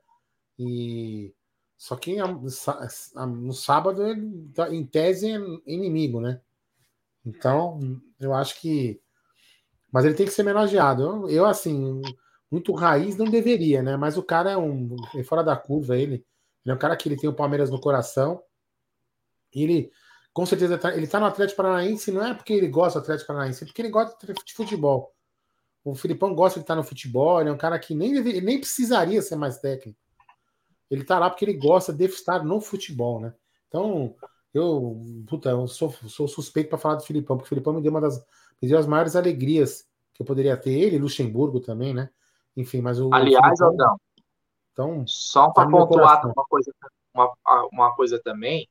E só que no sábado ele, em tese, é inimigo, né? Então, eu acho que. Mas ele tem que ser homenageado. Eu, assim, muito raiz não deveria, né? Mas o cara é um. é fora da curva, ele. Ele é um cara que ele tem o Palmeiras no coração. E ele, com certeza, tá, ele tá no Atlético Paranaense, não é porque ele gosta do Atlético Paranaense, é porque ele gosta de futebol. O Filipão gosta de estar no futebol, ele é um cara que nem, nem precisaria ser mais técnico. Ele tá lá porque ele gosta de estar no futebol, né? Então, Eu, puta, eu sou, sou suspeito para falar do Filipão, porque o Filipão me deu uma das deu as maiores alegrias que eu poderia ter. Ele, Luxemburgo também, né? Enfim, mas o. Aliás, Filipão, Aldão, então, só tá para meu pontuar uma coisa, uma, uma coisa também,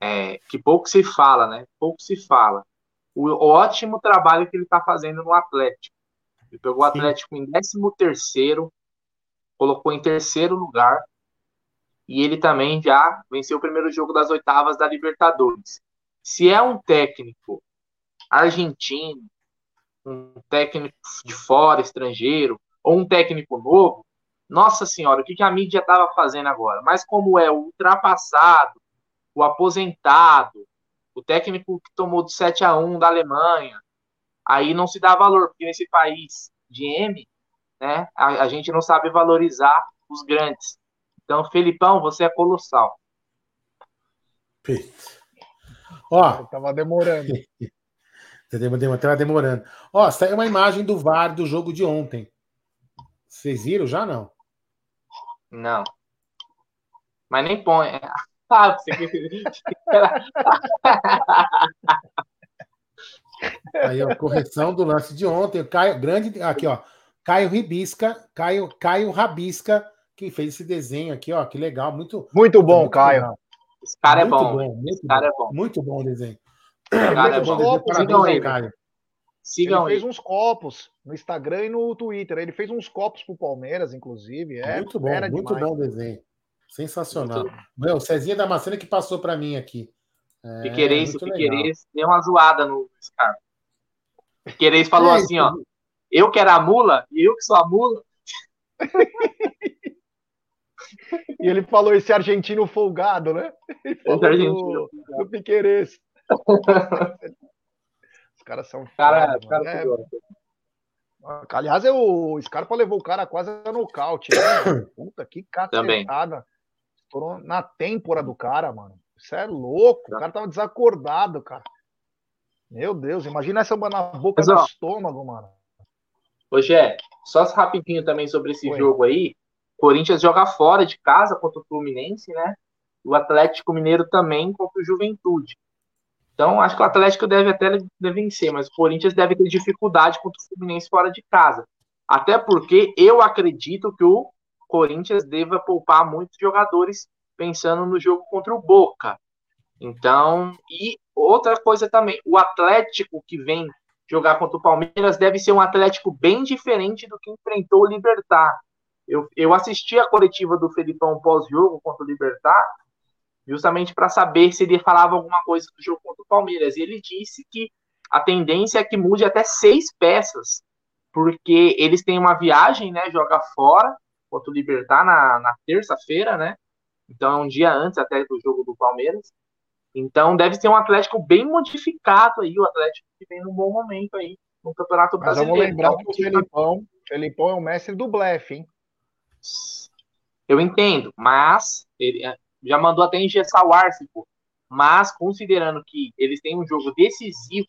é, que pouco se fala, né? Pouco se fala. O ótimo trabalho que ele está fazendo no Atlético. Ele pegou o Atlético em 13 terceiro, colocou em terceiro lugar, e ele também já venceu o primeiro jogo das oitavas da Libertadores. Se é um técnico argentino, um técnico de fora, estrangeiro, ou um técnico novo, nossa senhora, o que que a mídia estava fazendo agora? Mas como é o ultrapassado, o aposentado, o técnico que tomou do 7 a 1 da Alemanha, aí não se dá valor, porque nesse país de M, né, a, a gente não sabe valorizar os grandes. Então, Felipão, você é colossal. Ó, tava demorando. Tava demorando. Ó, saiu uma imagem do VAR do jogo de ontem. Vocês viram já não? Não. Mas nem põe. Ah, você Aí, ó, correção do lance de ontem. Caio, grande, aqui, ó. Caio Ribisca, Caio, Caio Rabisca, que fez esse desenho aqui, ó. Que legal, muito. Muito bom, muito Caio. legal. Esse cara é Muito bom. muito Esse cara bom, é bom. Muito bom o desenho. Esse cara é Muito. Parabéns Sigam ao ele. Caio. Sigam ele fez ele. uns copos no Instagram e no Twitter. Ele fez uns copos pro Palmeiras, inclusive. É muito bom, muito demais. bom o desenho. Sensacional. Meu, o Cezinha Damasceno que passou para mim aqui. É, muito. Piquerez deu uma zoada no Scar. O Piquerez falou É, assim, ó. Eu que era a mula, e eu que sou a mula. E ele falou esse argentino folgado, né? Ele falou do, argentino do Piquerez. Os caras são Cara, foda, cara. É. Aliás, é o Scarpa levou o cara quase a nocaute. Né? Puta, que cacetada. Estourou na têmpora do cara, mano. Isso é louco. O cara tava desacordado, cara. Meu Deus, imagina essa na boca Mas, do ó, estômago, mano. Ô, Gé, só rapidinho também sobre esse Oi. jogo aí. Corinthians joga fora de casa contra o Fluminense, né? O Atlético Mineiro também contra o Juventude. Então, acho que o Atlético deve até vencer, mas o Corinthians deve ter dificuldade contra o Fluminense fora de casa. Até porque eu acredito que o Corinthians deva poupar muitos jogadores pensando no jogo contra o Boca. Então, e outra coisa também, o Atlético que vem jogar contra o Palmeiras deve ser um Atlético bem diferente do que enfrentou o Libertar. Eu, eu assisti a coletiva do Felipão pós-jogo contra o Libertar, justamente para saber se ele falava alguma coisa do jogo contra o Palmeiras. E ele disse que a tendência é que mude até seis peças, porque eles têm uma viagem, né? Joga fora contra o Libertar na, na terça-feira, né? Então é um dia antes até do jogo do Palmeiras. Então deve ser um Atlético bem modificado aí, o Atlético que vem num bom momento aí no Campeonato Mas Brasileiro. vamos lembrar Então, que o Felipão, Felipão é o mestre do blefe, hein? Eu entendo, mas ele eh, já mandou até engessar o Arce, Mas considerando que eles têm um jogo decisivo,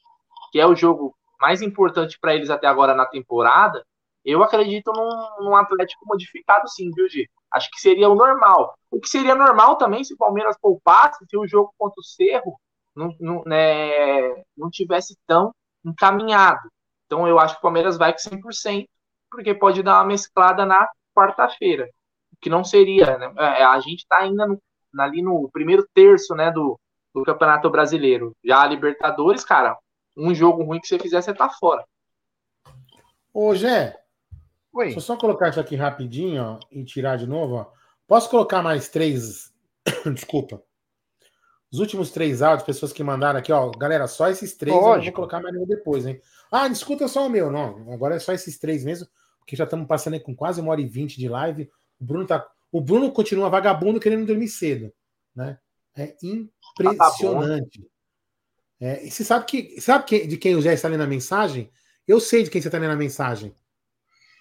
que é o jogo mais importante para eles até agora na temporada, eu acredito num, num Atlético modificado sim, viu, Gi? Acho que seria o normal. O que seria normal também se o Palmeiras poupasse, se o jogo contra o Cerro não, não, né, não tivesse tão encaminhado. Então eu acho que o Palmeiras vai com 100%, porque pode dar uma mesclada na quarta-feira que não seria, né? É, A gente está ainda no, ali no primeiro terço, né, do, do Campeonato Brasileiro. Já a Libertadores, cara, um jogo ruim que você fizer, você tá fora. Ô, Gé, Oi. deixa eu só colocar isso aqui rapidinho ó, e tirar de novo. Ó. Posso colocar mais três? Desculpa. Os últimos três áudios, pessoas que mandaram aqui, ó. Galera, só esses três eu não vou Lógico. colocar mais nenhum depois, hein? Ah, escuta só o meu, não. Agora é só esses três mesmo, porque já estamos passando aí com quase uma hora e vinte de live. O Bruno, tá... o Bruno continua vagabundo querendo dormir cedo, né? É impressionante. É, e você sabe que sabe que, de quem o Zé está lendo a mensagem? Eu sei de quem você está lendo a mensagem.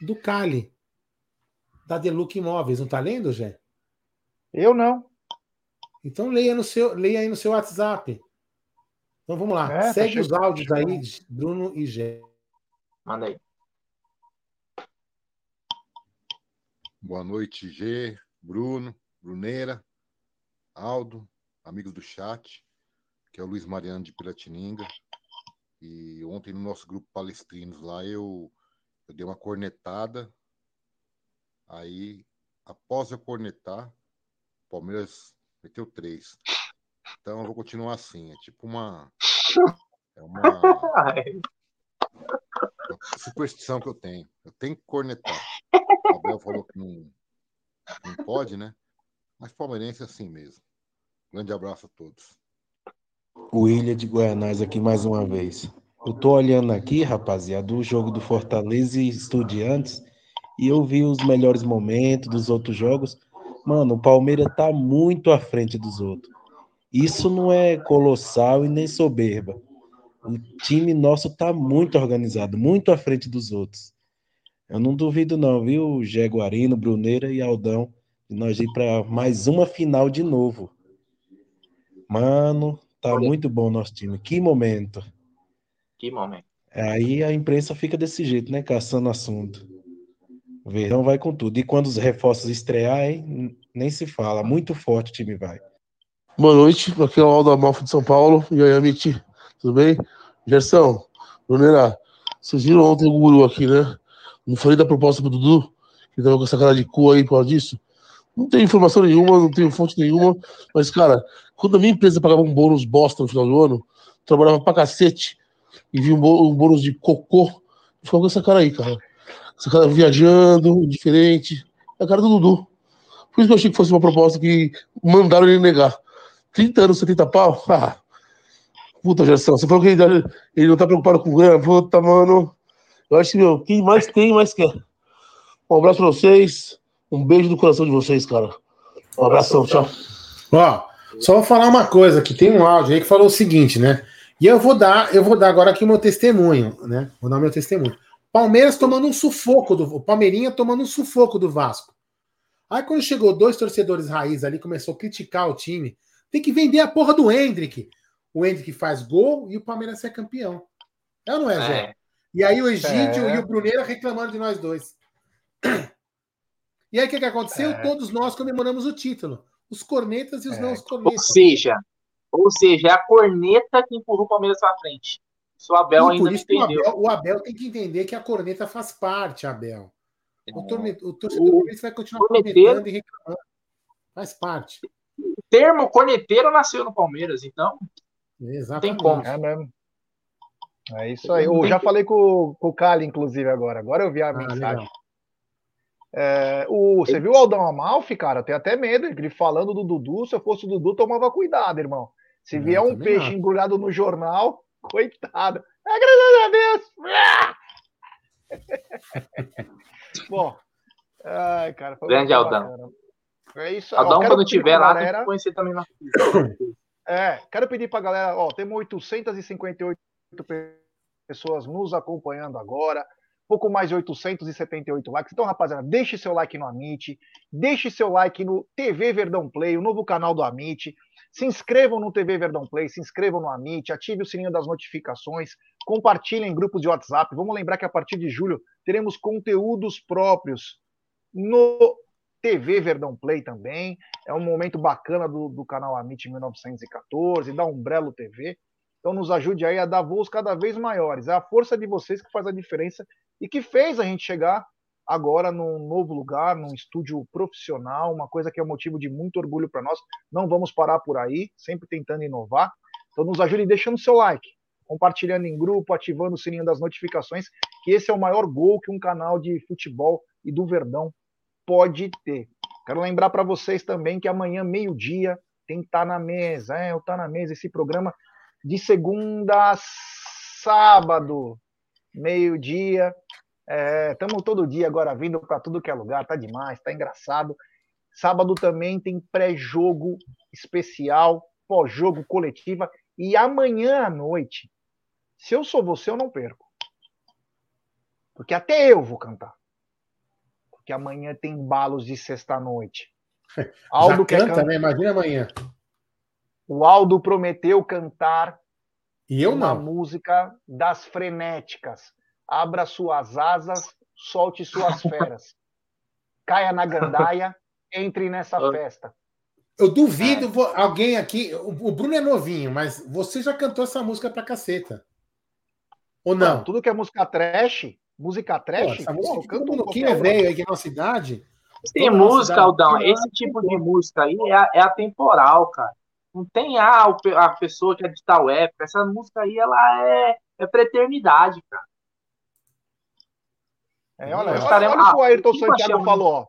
Do Cali. Da Deluca Imóveis. Não está lendo, Zé? Eu não. Então leia, no seu, leia aí no seu WhatsApp. Então vamos lá. É, tá Segue os chegando. áudios aí, Bruno e Gé. Manda aí. Boa noite, G, Bruno, Bruneira, Aldo, amigos do chat. que é o Luiz Mariano de Piratininga. E ontem no nosso grupo Palestrinos lá eu, eu dei uma cornetada. Aí, após eu cornetar, o Palmeiras meteu três. Então eu vou continuar assim. É tipo uma. É uma, uma superstição que eu tenho. Eu tenho que cornetar. O Abel falou que não, não pode, né? Mas palmeirense é assim mesmo. Grande abraço a todos. O Ilha de Guianás aqui mais uma vez. Eu tô olhando aqui, rapaziada, o jogo do Fortaleza e Estudiantes e eu vi os melhores momentos dos outros jogos. Mano, o Palmeiras tá muito à frente dos outros. Isso não é colossal e nem soberba. O time nosso tá muito organizado, muito à frente dos outros. Eu não duvido não, viu, Jaguarino, Bruneira e Aldão, de nós ir para mais uma final de novo. Mano, tá muito bom o nosso time. Que momento. Que momento. Aí a imprensa fica desse jeito, né? Caçando assunto. O Verdão vai com tudo. E quando os reforços estrearem, nem se fala. Muito forte o time vai. Boa noite, aqui é o Aldo Amalfi de São Paulo. E aí, Amit, tudo bem? Gerson, Brunera, vocês viram ontem o guru aqui, né? Não falei da proposta pro Dudu, que tava com essa cara de cu aí por causa disso. Não tem informação nenhuma, não tenho fonte nenhuma, mas, cara, quando a minha empresa pagava um bônus bosta no final do ano, trabalhava pra cacete e vi um, bô- bônus de cocô, ficava com essa cara aí, cara. Essa cara viajando, diferente. É a cara do Dudu. Por isso que eu achei que fosse uma proposta que mandaram ele negar. 30 anos, 70 pau? Ah, puta gestão. Você falou que ele, ele não tá preocupado com grana. Puta, mano. Eu acho que, meu, quem mais tem, mais quer. Um abraço pra vocês. Um beijo no coração de vocês, cara. Um abração, tchau. Ó, só vou falar uma coisa, que tem um áudio aí que falou o seguinte, né? E eu vou dar, eu vou dar agora aqui o meu testemunho, né? Vou dar o meu testemunho. Palmeiras tomando um sufoco do o Palmeirinha tomando um sufoco do Vasco. Aí quando chegou dois torcedores raiz ali, começou a criticar o time. Tem que vender a porra do Hendrick. O Hendrick faz gol e o Palmeiras é campeão. É ou não é, Zé? É. E aí o Egídio É. e o Bruneira reclamando de nós dois. E aí o que, que aconteceu? É. Todos nós comemoramos o título. Os cornetas e os não os Ou cornetas. seja, ou seja, é a corneta que empurrou o Palmeiras pra frente. Isso o Abel E ainda por não isso que o entendeu. Abel, o Abel tem que entender que a corneta faz parte, Abel. O, torne, o torcedor O vai continuar corneteiro- cornetando e reclamando. Faz parte. O termo corneteiro nasceu no Palmeiras, então Exatamente. como. É mesmo. É isso aí. Eu já falei com, com o Cali, inclusive, agora. Agora eu vi a mensagem. legal. É, o, você viu o Aldão Amalfi, cara? Eu tenho até medo. Ele falando do Dudu. Se eu fosse o Dudu, tomava cuidado, irmão. Se vier um peixe embrulhado no jornal, coitado. É, graças a Deus. Bom. Ai, cara. foi Grande Aldão. É isso aí. Ó, Aldão, quero quando tiver lá, tem galera- que conhecer também na É, quero pedir pra galera, ó, temos 858 pessoas nos acompanhando agora, pouco mais de 878 likes. Então, rapaziada, deixe seu like no Amit, deixe seu like no TV Verdão Play, o novo canal do Amit. Se inscrevam no TV Verdão Play, se inscrevam no Amit, ative o sininho das notificações, compartilhem em grupos de WhatsApp. Vamos lembrar que a partir de julho teremos conteúdos próprios no TV Verdão Play também. É um momento bacana do, do canal Amit 1914, da Umbrello TV. Então nos ajude aí a dar voos cada vez maiores. É a força de vocês que faz a diferença e que fez a gente chegar agora num novo lugar, num estúdio profissional, uma coisa que é motivo de muito orgulho para nós. Não vamos parar por aí, sempre tentando inovar. Então nos ajude deixando seu like, compartilhando em grupo, ativando o sininho das notificações, que esse é o maior gol que um canal de futebol e do Verdão pode ter. Quero lembrar para vocês também que amanhã, meio-dia, tem Tá na Mesa. É, o Tá na Mesa, esse programa de segunda a sábado, meio-dia. Estamos todo dia agora vindo para tudo que é lugar, tá demais, tá engraçado. Sábado também tem pré-jogo especial, pós-jogo coletiva. E amanhã à noite, se eu sou você, eu não perco. Porque até eu vou cantar. Porque amanhã tem balos de sexta-noite. Aldo Já quer canta, can- né? Imagina amanhã. O Aldo prometeu cantar E eu uma não. música das frenéticas. Abra suas asas, solte suas feras. Caia na gandaia, entre nessa festa. Eu duvido vo- alguém aqui. O Bruno é novinho, mas você já cantou essa música pra caceta. Ou não? Tudo que é música trash, música Pô, trash, essa pô, música eu que canto todo mundo que é velho aí que é nossa idade. Tem música, Aldão, esse tipo de música aí é, a- é atemporal, cara. Não tem ah, a pessoa que é de tal época. Essa música aí, ela é, é pra eternidade, cara. É, olha, olha, estaremos- olha o que o ah, Ayrton que Santiago falou. ó.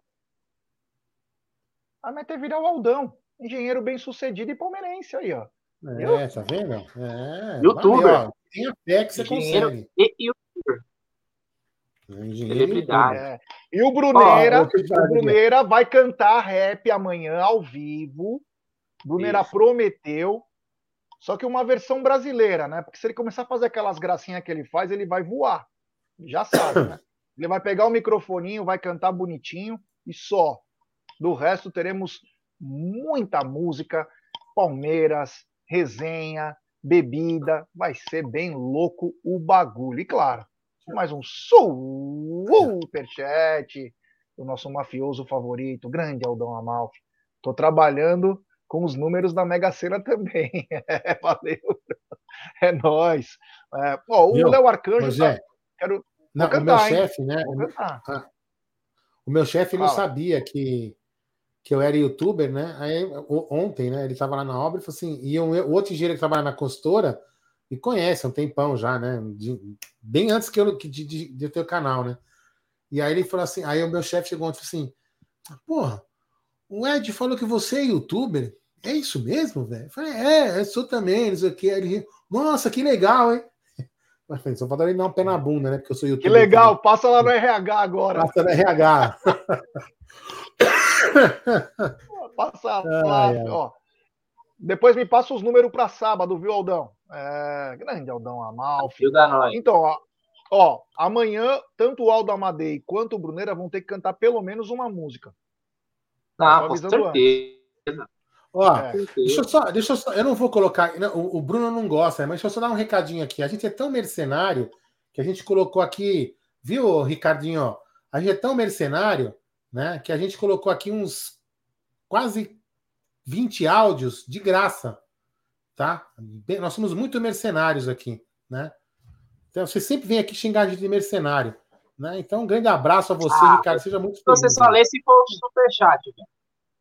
A meta é virar o Aldão. Engenheiro bem sucedido e palmeirense aí, ó. É, tá vendo? É, Youtuber. valeu, ó. Tenha fé que você Engenheiro consegue. e youtuber. Celebridade. É. E o Bruneira, eu falar o. Bruneira vai cantar rap amanhã ao vivo. Bruneira prometeu. Só que uma versão brasileira, né? Porque se ele começar a fazer aquelas gracinhas que ele faz, ele vai voar. Já sabe, né? Ele vai pegar o microfoninho, vai cantar bonitinho e só. Do resto, teremos muita música, Palmeiras, resenha, bebida. Vai ser bem louco o bagulho. E claro, mais um superchat do nosso mafioso favorito, grande Aldão Amalfi. Tô trabalhando com os números da Mega Sena também. É, valeu. É nóis. É, ó, o? Léo Arcanjo. Tá- Quero, Não, vou o meu cantar, chefe, né? Cantar. Ah, O meu chefe não Fala. sabia que, que eu era youtuber, né? Aí ontem, né? Ele estava lá na obra e falou assim: e o, o outro engenheiro que trabalha na consultora me conhece há um tempão já, né? de- bem antes que eu que de, de, de eu ter o canal, né? E aí ele falou assim: aí o meu chefe chegou ontem e falou assim: porra, o Ed falou que você é youtuber. É isso mesmo, velho? Eu falei, é, eu sou também, não sei o. Aí ele riu, nossa, que legal, hein? Mas falei, só falta ele dar um pé na bunda, né? Porque eu sou Que youtuber. legal, passa lá no RH agora. Passa no RH. Passa lá, ai. ó. Depois me passa os números para sábado, viu, Aldão? É, grande Aldão Amalfi. Então, ó, ó, amanhã, tanto o Aldo Amadei quanto o Bruneira vão ter que cantar pelo menos uma música. Eu tô Não, com certeza. Ó, É. deixa eu só, deixa eu só, eu não vou colocar, não, o, o Bruno não gosta, mas deixa eu só dar um recadinho aqui. A gente é tão mercenário que a gente colocou aqui, viu, Ricardinho? ó? A gente é tão mercenário, né, que a gente colocou aqui uns quase 20 áudios de graça, tá? Nós somos muito mercenários aqui, né? Então você sempre vem aqui xingar a gente de mercenário, né? Então um grande abraço a você, Ah, Ricardo, seja muito Você feliz. só lê se for superchat, velho.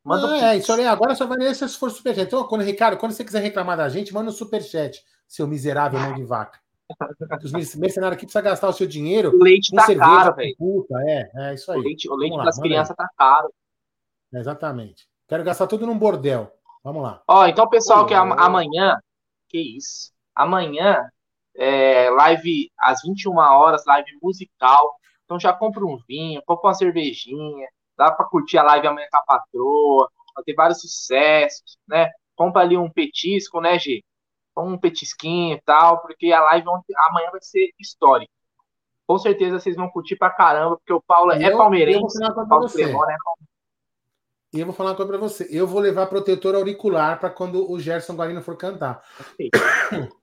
Manda Não, um é, isso aí agora só vai ler se for superchat. Então, quando, Ricardo, quando você quiser reclamar da gente, manda um superchat, seu miserável mão de vaca. Os merc- mercenários aqui precisam gastar o seu dinheiro O leite com tá cerveja, caro, velho. puta. É, é isso aí. O leite, o leite das crianças tá caro. Exatamente. Quero gastar tudo num bordel. Vamos lá. Ó, então, pessoal, que Ô, am- amanhã. Que isso? Amanhã, é, live às 21 horas, live musical. Então já compra um vinho, compra uma cervejinha. Dá pra curtir a live amanhã com a patroa. Vai ter vários sucessos, né? Compra ali um petisco, né, G? Um petisquinho e tal, porque a live ontem- amanhã vai ser histórica. Com certeza vocês vão curtir pra caramba, porque o Paulo é eu- eu palmeirense. coisa Paulo. Cremona é E eu vou falar uma coisa pra você. Eu vou levar protetor auricular para quando o Gerson Guarino for cantar.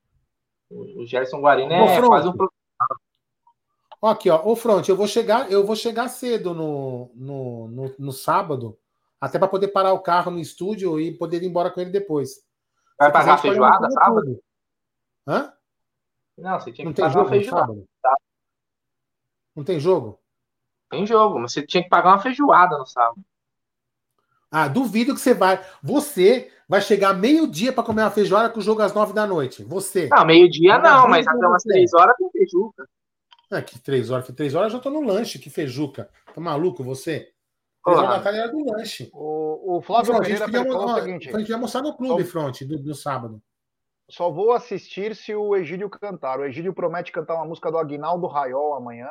O Gerson Guarino é quase um Ó, Aqui, ó. Ô, Front, eu vou chegar, eu vou chegar cedo no, no, no, no sábado, até para poder parar o carro no estúdio e poder ir embora com ele depois. Vai pagar a feijoada sábado? tudo. Hã? Não, você tinha Não que tem pagar jogo feijoada. sábado? tá? Não tem jogo? Tem jogo, mas você tinha que pagar uma feijoada no sábado. Ah, duvido que você vai. Você vai chegar meio-dia para comer uma feijoada com o jogo às nove da noite. Você. Não, meio-dia não, mas Vagabundo até umas três horas tem feijuca. Ah, que três horas? Três horas eu já tô no lanche, que feijuca. Tá maluco você? Três horas da tarde era do lanche. O, o Flávio Front, a gente podia, ó, o seguinte. a gente ia almoçar no clube, Front, do, do sábado. Só vou assistir se o Egídio cantar. O Egídio promete cantar uma música do Aguinaldo Raiol amanhã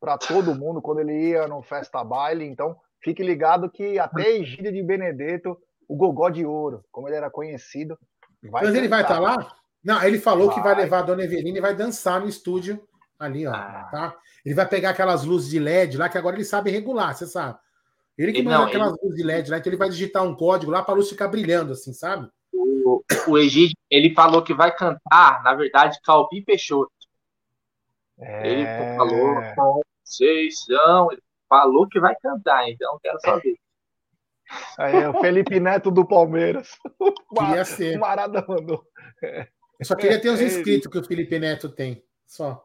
para todo mundo quando ele ia no Festa Baile. Então, fique ligado que até Egídio de Benedetto, o Gogó de Ouro, como ele era conhecido, Mas ele vai estar cantar. lá? Não, ele falou que vai Vai. levar a dona Evelina e vai dançar no estúdio ali, ó. Ah. Tá? Ele vai pegar aquelas luzes de LED lá, que agora ele sabe regular, você sabe. Ele que Ele- manda não, aquelas ele- luzes de LED lá, então ele vai digitar um código lá para a luz ficar brilhando, assim, sabe? O, o Egídio, ele falou que vai cantar, na verdade, Calbi Peixoto. Ele É. falou Conceição, ele falou que vai cantar, então quero só ver. Aí, o Felipe Neto do Palmeiras. Queria ser. O Marada mandou. É. Eu só queria ter os É, inscritos que o Felipe Neto tem. Só.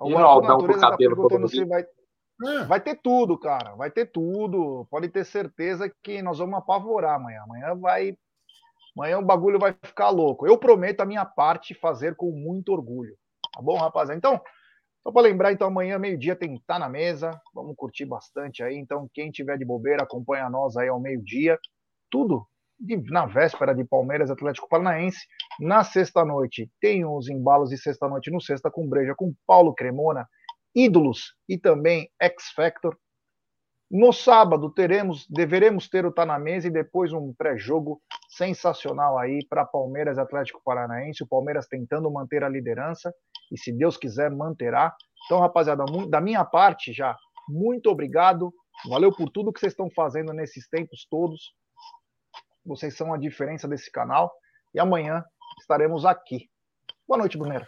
O E Aldão com tá cabelo perguntando colorido? se vai. Ah. Vai ter tudo, cara. Vai ter tudo. Pode ter certeza que nós vamos apavorar amanhã. Amanhã vai. Amanhã o bagulho vai ficar louco. Eu prometo a minha parte fazer com muito orgulho. Tá bom, rapaziada? Então, só para lembrar, então amanhã, meio-dia, tem que estar na mesa. Vamos curtir bastante aí. Então, quem tiver de bobeira, acompanha nós aí ao meio-dia. Tudo de- na véspera de Palmeiras Atlético Paranaense. Na sexta-noite, tem os embalos de sexta-noite no Sexta com Breja com Paulo Cremona, ídolos e também X Factor. No sábado teremos, deveremos ter o Tá na Mesa e depois um pré-jogo sensacional aí para Palmeiras Atlético Paranaense. O Palmeiras tentando manter a liderança e, se Deus quiser, manterá. Então, rapaziada, da minha parte já, muito obrigado. Valeu por tudo que vocês estão fazendo nesses tempos todos. Vocês são a diferença desse canal. E amanhã estaremos aqui. Boa noite, Brunero.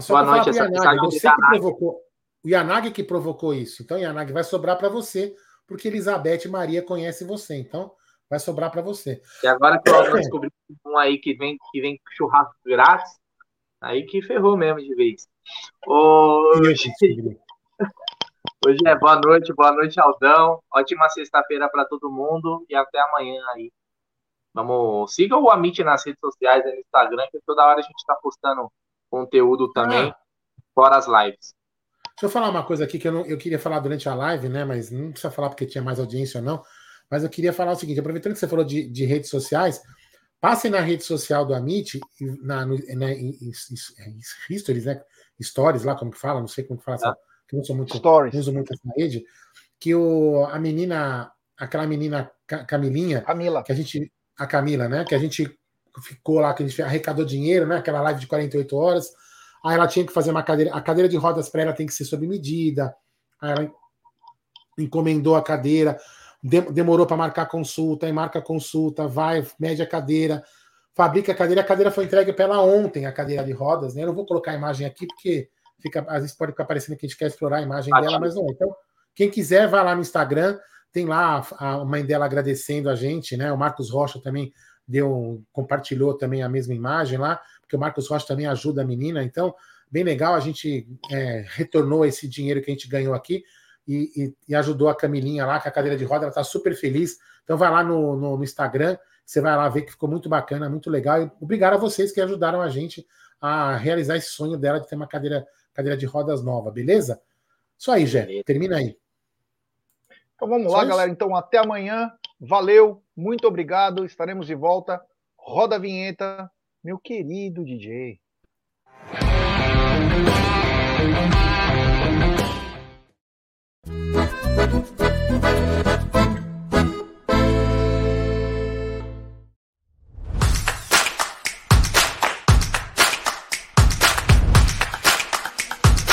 Só Boa noite, essa Yanagi, do você que provocou. O Yanagi que provocou isso. Então, Yanagi, vai sobrar para você, porque Elizabeth Maria conhece você. Então, vai sobrar para você. E agora que o Aldão descobriu um aí que vem, que vem com churrasco grátis, aí que ferrou mesmo de vez. Hoje, hoje é boa noite, boa noite, Aldão. Ótima sexta-feira para todo mundo e até amanhã aí. Vamos, siga o Amit nas redes sociais, aí no Instagram, que toda hora a gente está postando conteúdo também, fora as lives. Deixa eu falar uma coisa aqui que eu, não, eu queria falar durante a live, né? Mas não precisa falar porque tinha mais audiência ou não. Mas eu queria falar o seguinte: aproveitando que você falou de, de redes sociais, passem na rede social do Amit, na, no, na, em, em, em stories, né? Stories lá, como que fala, não sei como que fala, essa, que eu não sou muito, Stories. não uso muito essa rede, que o, a menina, aquela menina Ca- Camilinha, Camila. que a gente, a Camila, né? Que a gente ficou lá, que a gente arrecadou dinheiro, né? Aquela live de 48 horas. Aí ela tinha que fazer uma cadeira, a cadeira de rodas para ela tem que ser sob medida. Aí ela encomendou a cadeira, de- demorou para marcar consulta, aí marca consulta, vai, mede a cadeira, fabrica a cadeira. A cadeira foi entregue para ela ontem, a cadeira de rodas, né? Eu não vou colocar a imagem aqui porque fica, às vezes pode ficar parecendo que a gente quer explorar a imagem dela, mas não é. Então, quem quiser, vai lá no Instagram, tem lá a mãe dela agradecendo a gente, né? O Marcos Rocha também deu, compartilhou também a mesma imagem lá, porque o Marcos Rocha também ajuda a menina, então bem legal, a gente é, retornou esse dinheiro que a gente ganhou aqui e, e- e ajudou a Camilinha lá, com a cadeira de roda, ela está super feliz. Então vai lá no, no- no Instagram, você vai lá ver que ficou muito bacana, muito legal. E obrigado a vocês que ajudaram a gente a realizar esse sonho dela de ter uma cadeira, cadeira de rodas nova, beleza? Isso aí, Jé. Termina aí. Então vamos lá, galera. Então até amanhã. Valeu, muito obrigado. Estaremos de volta. Roda a vinheta, meu querido DJ.